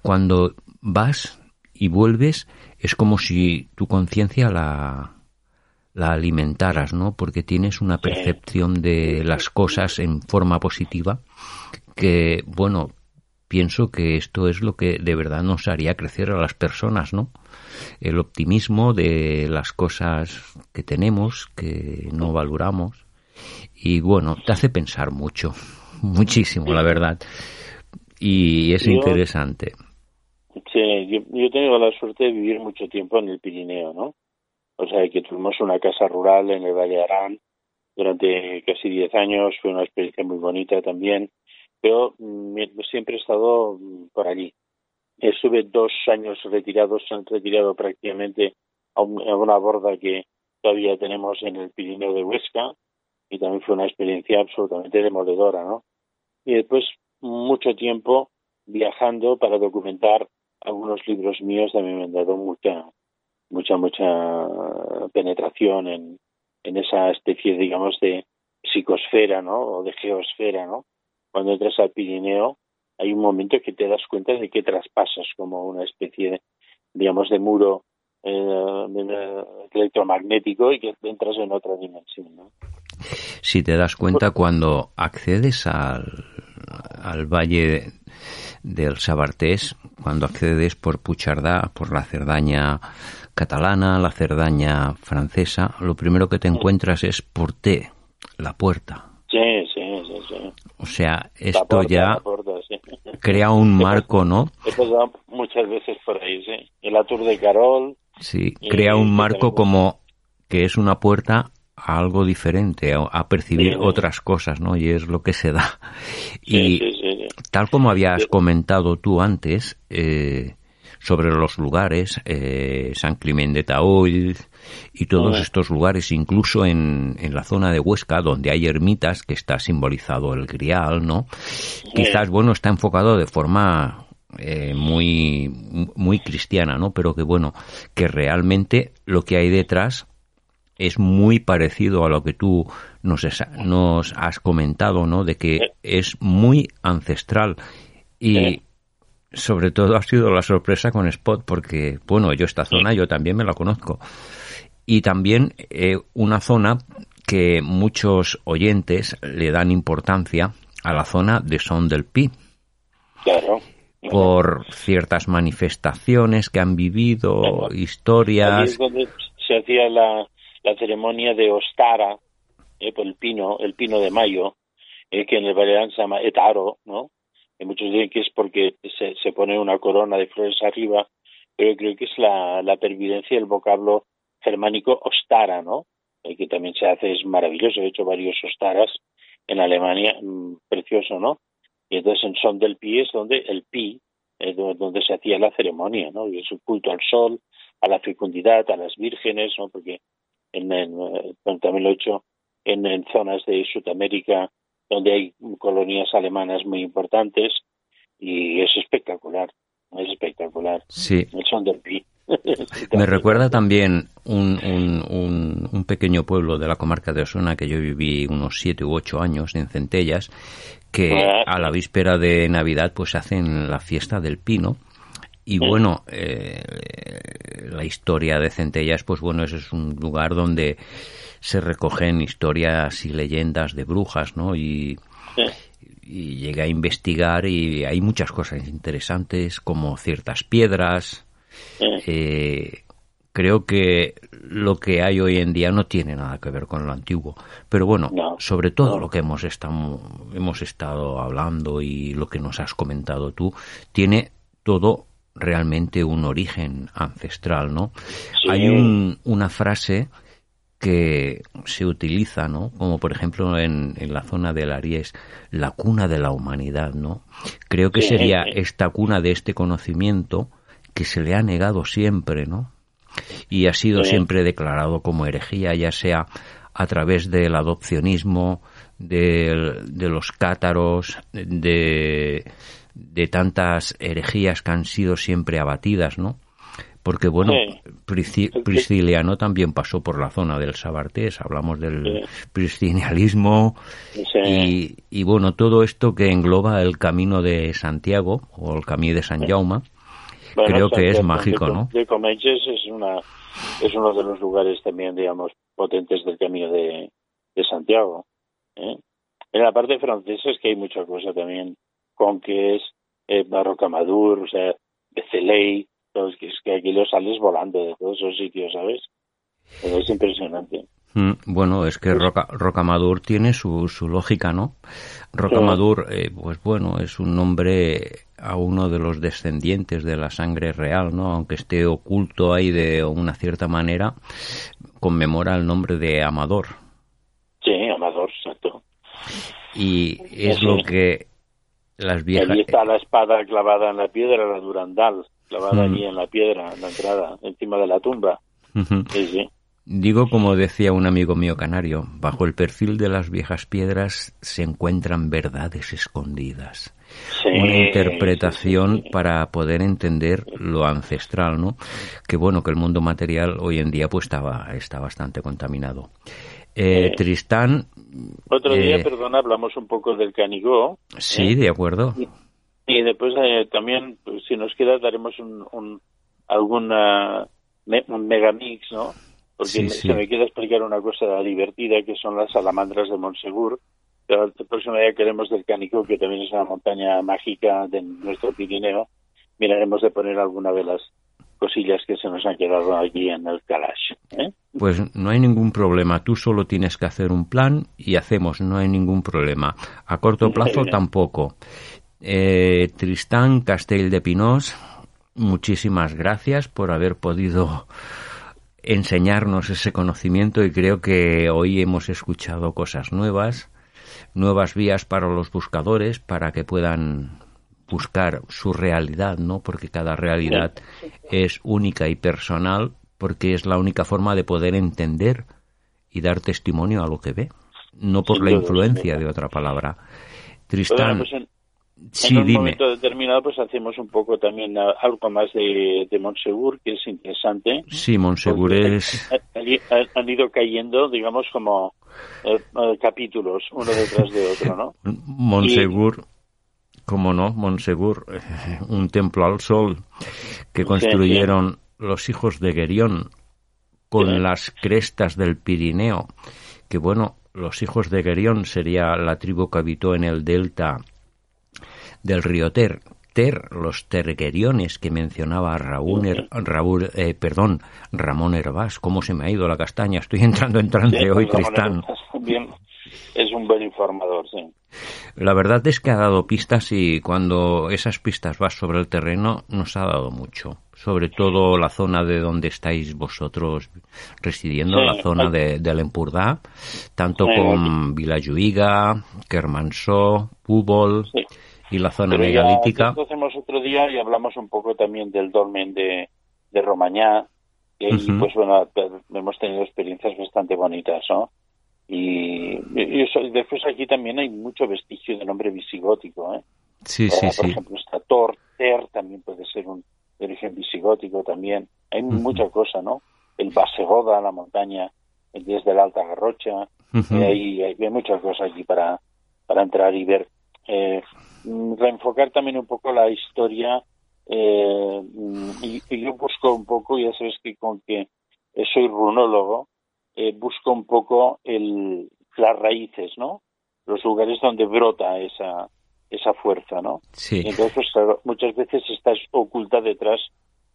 cuando vas y vuelves es como si tu conciencia la la alimentaras, ¿no? Porque tienes una percepción de las cosas en forma positiva que, bueno, pienso que esto es lo que de verdad nos haría crecer a las personas, ¿no? El optimismo de las cosas que tenemos, que no valoramos. Y bueno, te hace pensar mucho, (laughs) muchísimo, la verdad. Y es Yo- interesante. Sí, yo, yo he tenido la suerte de vivir mucho tiempo en el Pirineo, ¿no? O sea, que tuvimos una casa rural en el Valle de Arán durante casi 10 años, fue una experiencia muy bonita también, pero mm, siempre he estado mm, por allí. Estuve dos años retirados, se han retirado prácticamente a, una borda que todavía tenemos en el Pirineo de Huesca y también fue una experiencia absolutamente demoledora, ¿no? Y después mucho tiempo viajando para documentar algunos libros míos también me han dado mucha mucha mucha penetración en, en esa especie digamos de psicosfera, ¿no? O de geosfera, ¿no? Cuando entras al Pirineo hay un momento que te das cuenta de que traspasas como una especie de, digamos, de muro eh, electromagnético y que entras en otra dimensión. ¿no? Si te das cuenta cuando accedes al, al valle del Sabartés, cuando accedes por Puchardá, por la Cerdaña catalana, la Cerdaña francesa, lo primero que te encuentras es Porté, la puerta. Sí, sí, sí, sí. O sea, esto ya crea un marco, ¿no? He pasado muchas veces por ahí, sí. En la Tour de Carol. Sí, crea un marco como que es una puerta a algo diferente, a, percibir otras cosas, ¿no? Y es lo que se da. Y tal como habías comentado tú antes, eh, sobre los lugares, eh, San Clemente de Taoil y todos estos lugares, incluso en, en, la zona de Huesca, donde hay ermitas, que está simbolizado el grial, ¿no? Quizás, bueno, está enfocado de forma eh, muy, muy cristiana, ¿no? Pero que, bueno, que realmente lo que hay detrás es muy parecido a lo que tú nos, nos has comentado, ¿no? De que es muy ancestral y, sobre todo ha sido la sorpresa con Spot, porque, bueno, yo esta zona yo también me la conozco. Y también eh, una zona que muchos oyentes le dan importancia a la zona de Son del Pi. Claro. Por ciertas manifestaciones que han vivido, historias. es donde se hacía la, la ceremonia de Ostara, eh, por el pino, el pino de mayo, eh, que en el Balear se llama Etaro, ¿no? Y muchos dicen que es porque se, se pone una corona de flores arriba, pero creo que es la, la pervivencia del vocablo germánico ostara, ¿no? El que también se hace es maravilloso. He hecho varios ostaras en Alemania, mm, precioso, ¿no? Y entonces en Son del Pi es donde el Pi, es donde se hacía la ceremonia, ¿no? Y es un culto al sol, a la fecundidad, a las vírgenes, ¿no? Porque en, en también lo he hecho en, en zonas de Sudamérica donde hay colonias alemanas muy importantes y es espectacular, es espectacular. Sí. El son del pi. (laughs) Me recuerda también un, un, un, pequeño pueblo de la comarca de Osona que yo viví unos siete u ocho años en Centellas, que ah. a la víspera de Navidad pues hacen la fiesta del pino. Y bueno, eh, la historia de Centellas, pues bueno, ese es un lugar donde se recogen historias y leyendas de brujas, ¿no? Y, y llegué a investigar y hay muchas cosas interesantes, como ciertas piedras. Eh, creo que lo que hay hoy en día no tiene nada que ver con lo antiguo. Pero bueno, sobre todo lo que hemos estado, hemos estado hablando y lo que nos has comentado tú, tiene todo realmente un origen ancestral, ¿no? Hay un, una frase que se utiliza, ¿no? Como por ejemplo en, en, la zona del Aries, la cuna de la humanidad, ¿no? Creo que sería esta cuna de este conocimiento que se le ha negado siempre, ¿no? Y ha sido siempre declarado como herejía, ya sea a través del adopcionismo, de, de los cátaros, de, de tantas herejías que han sido siempre abatidas, ¿no? porque bueno, Prisciliano también pasó por la zona del Sabartés, hablamos del priscilianismo y, bueno, todo esto que engloba el camino de Santiago o el camino de San Jaume, creo que es mágico, ¿no? De Comanches es, una, es uno de los lugares también, digamos, potentes del camino de, Santiago. ¿eh? En la parte francesa es que hay mucha cosa también, con que es eh, Madur, o sea, Beceley, que es que aquí los sales volando de todos esos sitios, ¿sabes? es impresionante. Mm, bueno, es que Roca, Rocamadur tiene su, su lógica, ¿no? Rocamadur, eh, pues bueno, es un nombre a uno de los descendientes de la sangre real, ¿no? Aunque esté oculto ahí de una cierta manera, conmemora el nombre de Amador. Sí, Amador, exacto. Y es lo que las viejas... Ahí está la espada clavada en la piedra, la Durandal clavada allí mm. en la piedra, en la entrada, encima de la tumba. Sí, sí. Digo, como decía un amigo mío canario, bajo el perfil de las viejas piedras se encuentran verdades escondidas. Sí, Una interpretación para poder entender lo ancestral, ¿no? Que bueno, que el mundo material hoy en día pues estaba, está bastante contaminado. Eh, Eh, Tristán. Otro día, eh, perdona, hablamos un poco del Canigó. Sí, de acuerdo. Y después eh, también, pues, si nos queda, daremos un, un alguna me- un megamix, ¿no? Porque Sí, me- sí. se me queda explicar una cosa divertida que son las salamandras de Monsegur. Pero el próximo día que haremos del Canigó, que también es una montaña mágica de nuestro Pirineo, miraremos de poner alguna de las cosillas que se nos han quedado aquí en el Kalash. ¿eh? Pues no hay ningún problema. Tú solo tienes que hacer un plan y hacemos. No hay ningún problema. A corto plazo tampoco. Eh, Tristán Castell de Pinós, muchísimas gracias por haber podido enseñarnos ese conocimiento y creo que hoy hemos escuchado cosas nuevas, nuevas vías para los buscadores para que puedan buscar su realidad, ¿no? Porque cada realidad es única y personal porque es la única forma de poder entender y dar testimonio a lo que ve, no por la influencia de otra palabra. Bueno, Tristán, pues en, sí, en un dime. momento determinado pues hacemos un poco también algo más de, de Montsegur, que es interesante. Sí, Monsegur Porque es... han, han- ido cayendo, digamos, como eh, eh, capítulos, uno detrás de otro, ¿no? (laughs) Monsegur, como no, Monsegur, (laughs) un templo al sol que construyeron los hijos de Gerión con las crestas del Pirineo, que bueno, los hijos de Gerión sería la tribu que habitó en el delta del río Ter. Ter, los tergeriones que mencionaba Raúl, Er- Raúl eh, perdón, Ramón Hervás. ¿Cómo se me ha ido la castaña? Estoy entrando en trance hoy, Tristán. Bien, es un buen informador, sí. La verdad es que ha dado pistas y cuando esas pistas vas sobre el terreno nos ha dado mucho. Sobre todo la zona de donde estáis vosotros residiendo, Sí, la zona de, del Empurdá, tanto Sí, con Vilajuiga, Kermansó, Púbol Sí. y la zona Pero ya megalítica. esto hacemos otro día y hablamos un poco también del dolmen de, de Romañá. Y Ujú. pues bueno, hemos tenido experiencias bastante bonitas, ¿no? Y, y eso- después aquí también hay mucho vestigio de nombre visigótico, ¿eh? Sí, sí, por sí. ejemplo, está Tor, Ter, también puede ser un de origen visigótico también. Hay mucha cosa, ¿no? El Basegoda, la montaña desde la Alta Garrocha. Ujú. Eh, hay, hay, hay muchas cosas aquí para, para entrar y ver. Eh, mm, reenfocar también un poco la historia. eh, mm, y, y yo busco un poco, ya sabes que con que soy runólogo, eh, busco un poco el, las raíces, ¿no? Los lugares donde brota esa, esa fuerza, ¿no? Sí. Entonces, pues, claro, muchas veces está oculta detrás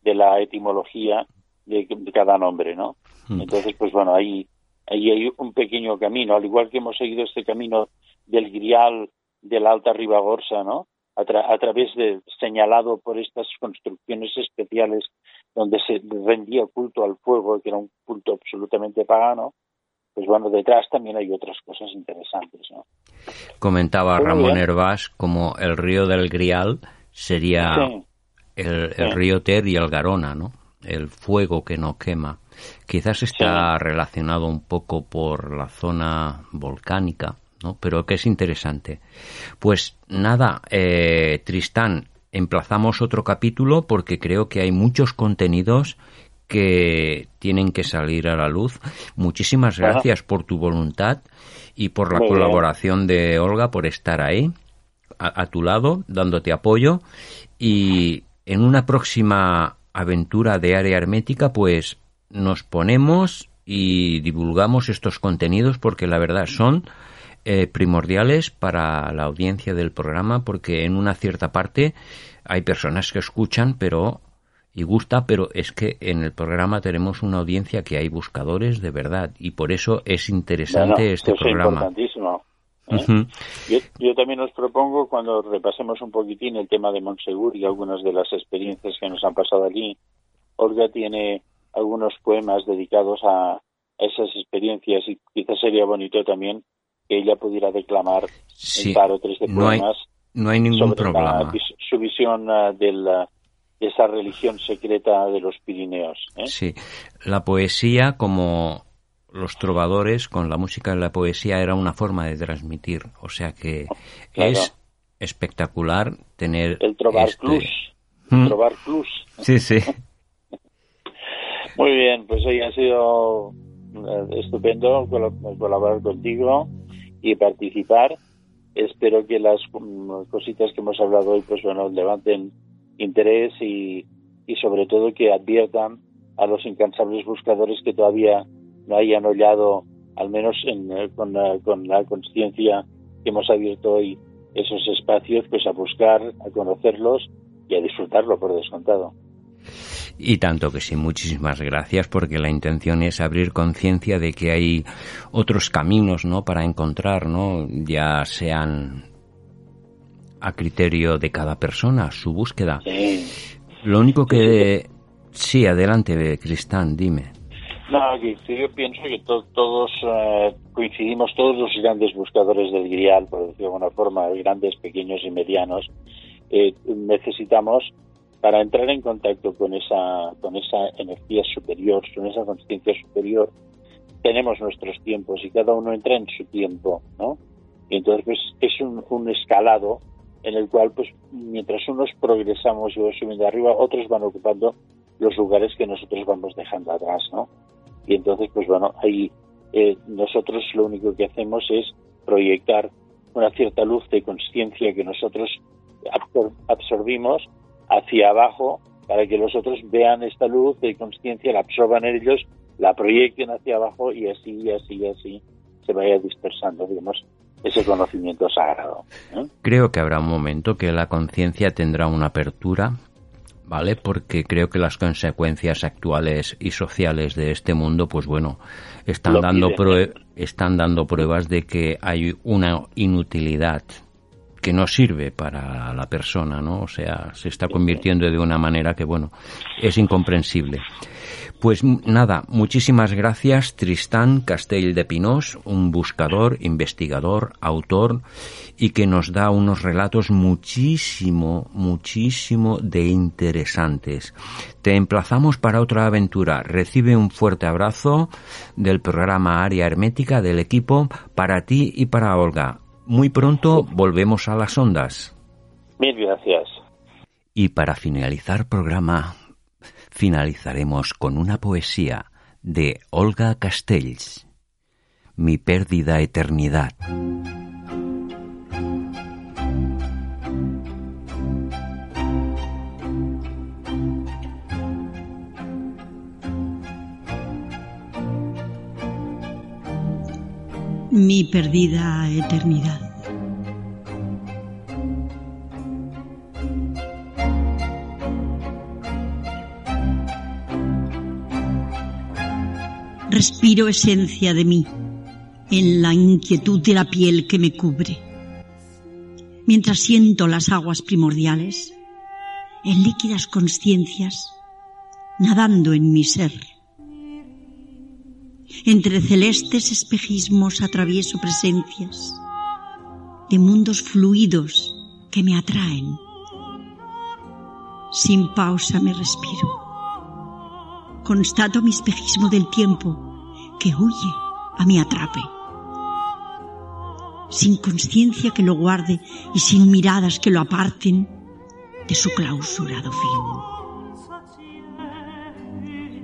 de la etimología de, de cada nombre, ¿no? Mm. Entonces, pues bueno, ahí, ahí hay un pequeño camino, al igual que hemos seguido este camino del Grial de la Alta Ribagorza, ¿no? A, tra- a través de, señalado por estas construcciones especiales donde se rendía culto al fuego, que era un culto absolutamente pagano, pues bueno, detrás también hay otras cosas interesantes, ¿no? Comentaba Ramón bien. Hervás como el río del Grial sería Sí. el, el Sí. río Ter y el Garona, ¿no? El fuego que no quema. Quizás está relacionado un poco por la zona volcánica, ¿no? Pero que es interesante. Pues nada, eh, Tristán, emplazamos otro capítulo porque creo que hay muchos contenidos que tienen que salir a la luz. Muchísimas gracias por tu voluntad y por la Muy bien. colaboración de Olga por estar ahí a, a tu lado, dándote apoyo. Y en una próxima aventura de área hermética, pues nos ponemos y divulgamos estos contenidos porque la verdad son eh, primordiales para la audiencia del programa porque en una cierta parte hay personas que escuchan pero y gusta pero es que en el programa tenemos una audiencia que hay buscadores de verdad y por eso es interesante Bueno, este es programa importantísimo. ¿eh? Yo, yo también os propongo, cuando repasemos un poquitín el tema de Monsegur y algunas de las experiencias que nos han pasado allí, Olga tiene algunos poemas dedicados a esas experiencias y quizás sería bonito también que ella pudiera declamar Sí, tres de no hay- poemas no hay ningún sobre la problema su visión ah, del, ah, esa religión secreta de los Pirineos. ¿eh? Sí, la poesía como los trovadores con la música de la poesía era una forma de transmitir, o sea que es espectacular tener el trovar este... plus, ¿Mm? trovar plus. Sí, sí. (laughs) Muy bien, pues hoy ha sido eh, estupendo col- colaborar contigo y participar. Espero que las mm, cositas que hemos hablado hoy, pues bueno, levanten interés y, y sobre todo que adviertan a los incansables buscadores que todavía no hayan hollado, al menos en, eh, con, con la conciencia que hemos abierto hoy esos espacios, pues a buscar, a conocerlos y a disfrutarlo por descontado. Y tanto que sí, muchísimas gracias porque la intención es abrir conciencia de que hay otros caminos, ¿no? Para encontrar, ¿no? Ya sean a criterio de cada persona, su búsqueda. Sí. Lo único que... Sí, adelante, Cristán, dime. No, yo pienso que to- todos eh, coincidimos, todos los grandes buscadores del grial, por decirlo de alguna forma, grandes, pequeños y medianos, eh, necesitamos para entrar en contacto con esa con esa energía superior, con esa conciencia superior, tenemos nuestros tiempos y cada uno entra en su tiempo, ¿no? Y entonces pues, es un, un escalado en el cual pues mientras unos progresamos y vamos subiendo arriba, otros van ocupando los lugares que nosotros vamos dejando atrás, ¿no? Y entonces, pues bueno, ahí eh, nosotros lo único que hacemos es proyectar una cierta luz de conciencia que nosotros absor- absorbimos hacia abajo para que los otros vean esta luz de conciencia, la absorban en ellos, la proyecten hacia abajo y así, y así, y así se vaya dispersando, digamos, ese conocimiento sagrado. ¿eh? Creo que habrá un momento que la conciencia tendrá una apertura, ¿vale? Porque creo que las consecuencias actuales y sociales de este mundo, pues bueno, están Lo dando prue- están dando pruebas de que hay una inutilidad que no sirve para la persona, ¿no? O sea, se está convirtiendo de una manera que, bueno, es incomprensible. Pues nada, muchísimas gracias Tristán Castell de Pinós, un buscador, investigador, autor y que nos da unos relatos muchísimo, muchísimo de interesantes. Te emplazamos para otra aventura. Recibe un fuerte abrazo del programa Área Hermética del equipo para ti y para Olga. Muy pronto volvemos a las ondas. Mil gracias. Y para finalizar programa, finalizaremos con una poesía de Olga Castells. Mi pérdida eternidad. Mi perdida eternidad. Respiro esencia de mí en la inquietud de la piel que me cubre, mientras siento las aguas primordiales en líquidas conciencias nadando en mi ser. Entre celestes espejismos atravieso presencias de mundos fluidos que me atraen. Sin pausa me respiro. Constato mi espejismo del tiempo que huye a mi atrape. Sin conciencia que lo guarde y sin miradas que lo aparten de su clausurado fin.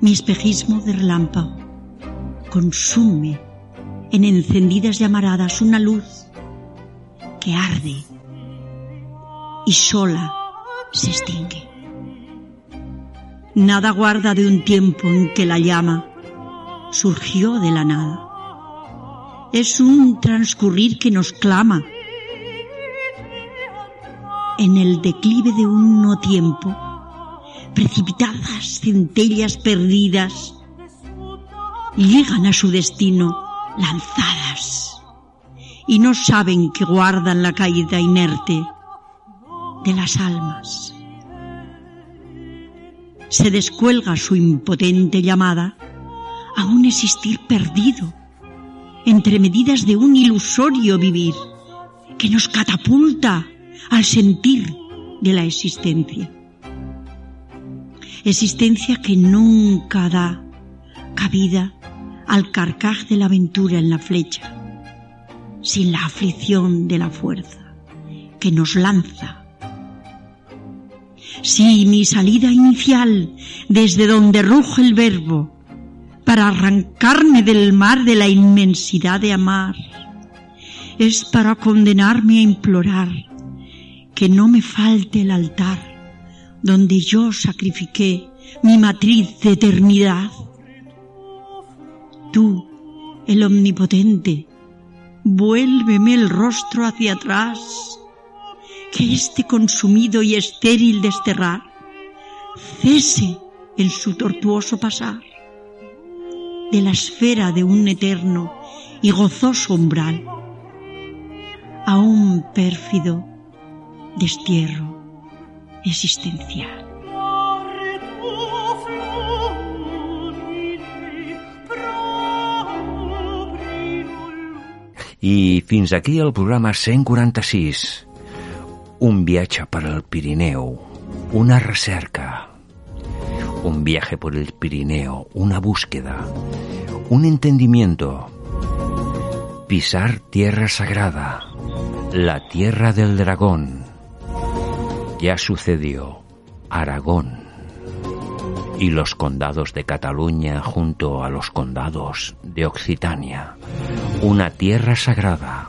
Mi espejismo de relámpago consume en encendidas llamaradas una luz que arde y sola se extingue. Nada guarda de un tiempo en que la llama surgió de la nada. Es un transcurrir que nos clama. En el declive de un no tiempo, precipitadas centellas perdidas llegan a su destino lanzadas y no saben que guardan la caída inerte de las almas. Se descuelga su impotente llamada a un existir perdido entre medidas de un ilusorio vivir que nos catapulta al sentir de la existencia. existencia que nunca da cabida al carcaj de la aventura en la flecha, sin la aflicción de la fuerza que nos lanza. Sí, mi salida inicial desde donde ruge el verbo para arrancarme del mar de la inmensidad de amar es para condenarme a implorar que no me falte el altar donde yo sacrifiqué mi matriz de eternidad Tú, el omnipotente, vuélveme el rostro hacia atrás, que este consumido y estéril desterrar cese en su tortuoso pasar de la esfera de un eterno y gozoso umbral a un pérfido destierro existencial. I fins aquí el programa 146. Un viatge per al Pirineu, una recerca, un viaje por el Pirineo, una búsqueda, un entendimiento, pisar tierra sagrada, la tierra del dragón. Ya sucedió, Aragón y los condados de Cataluña junto a los condados de Occitània, una tierra sagrada.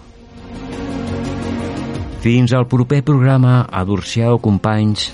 Fins al proper programa, adorciau companys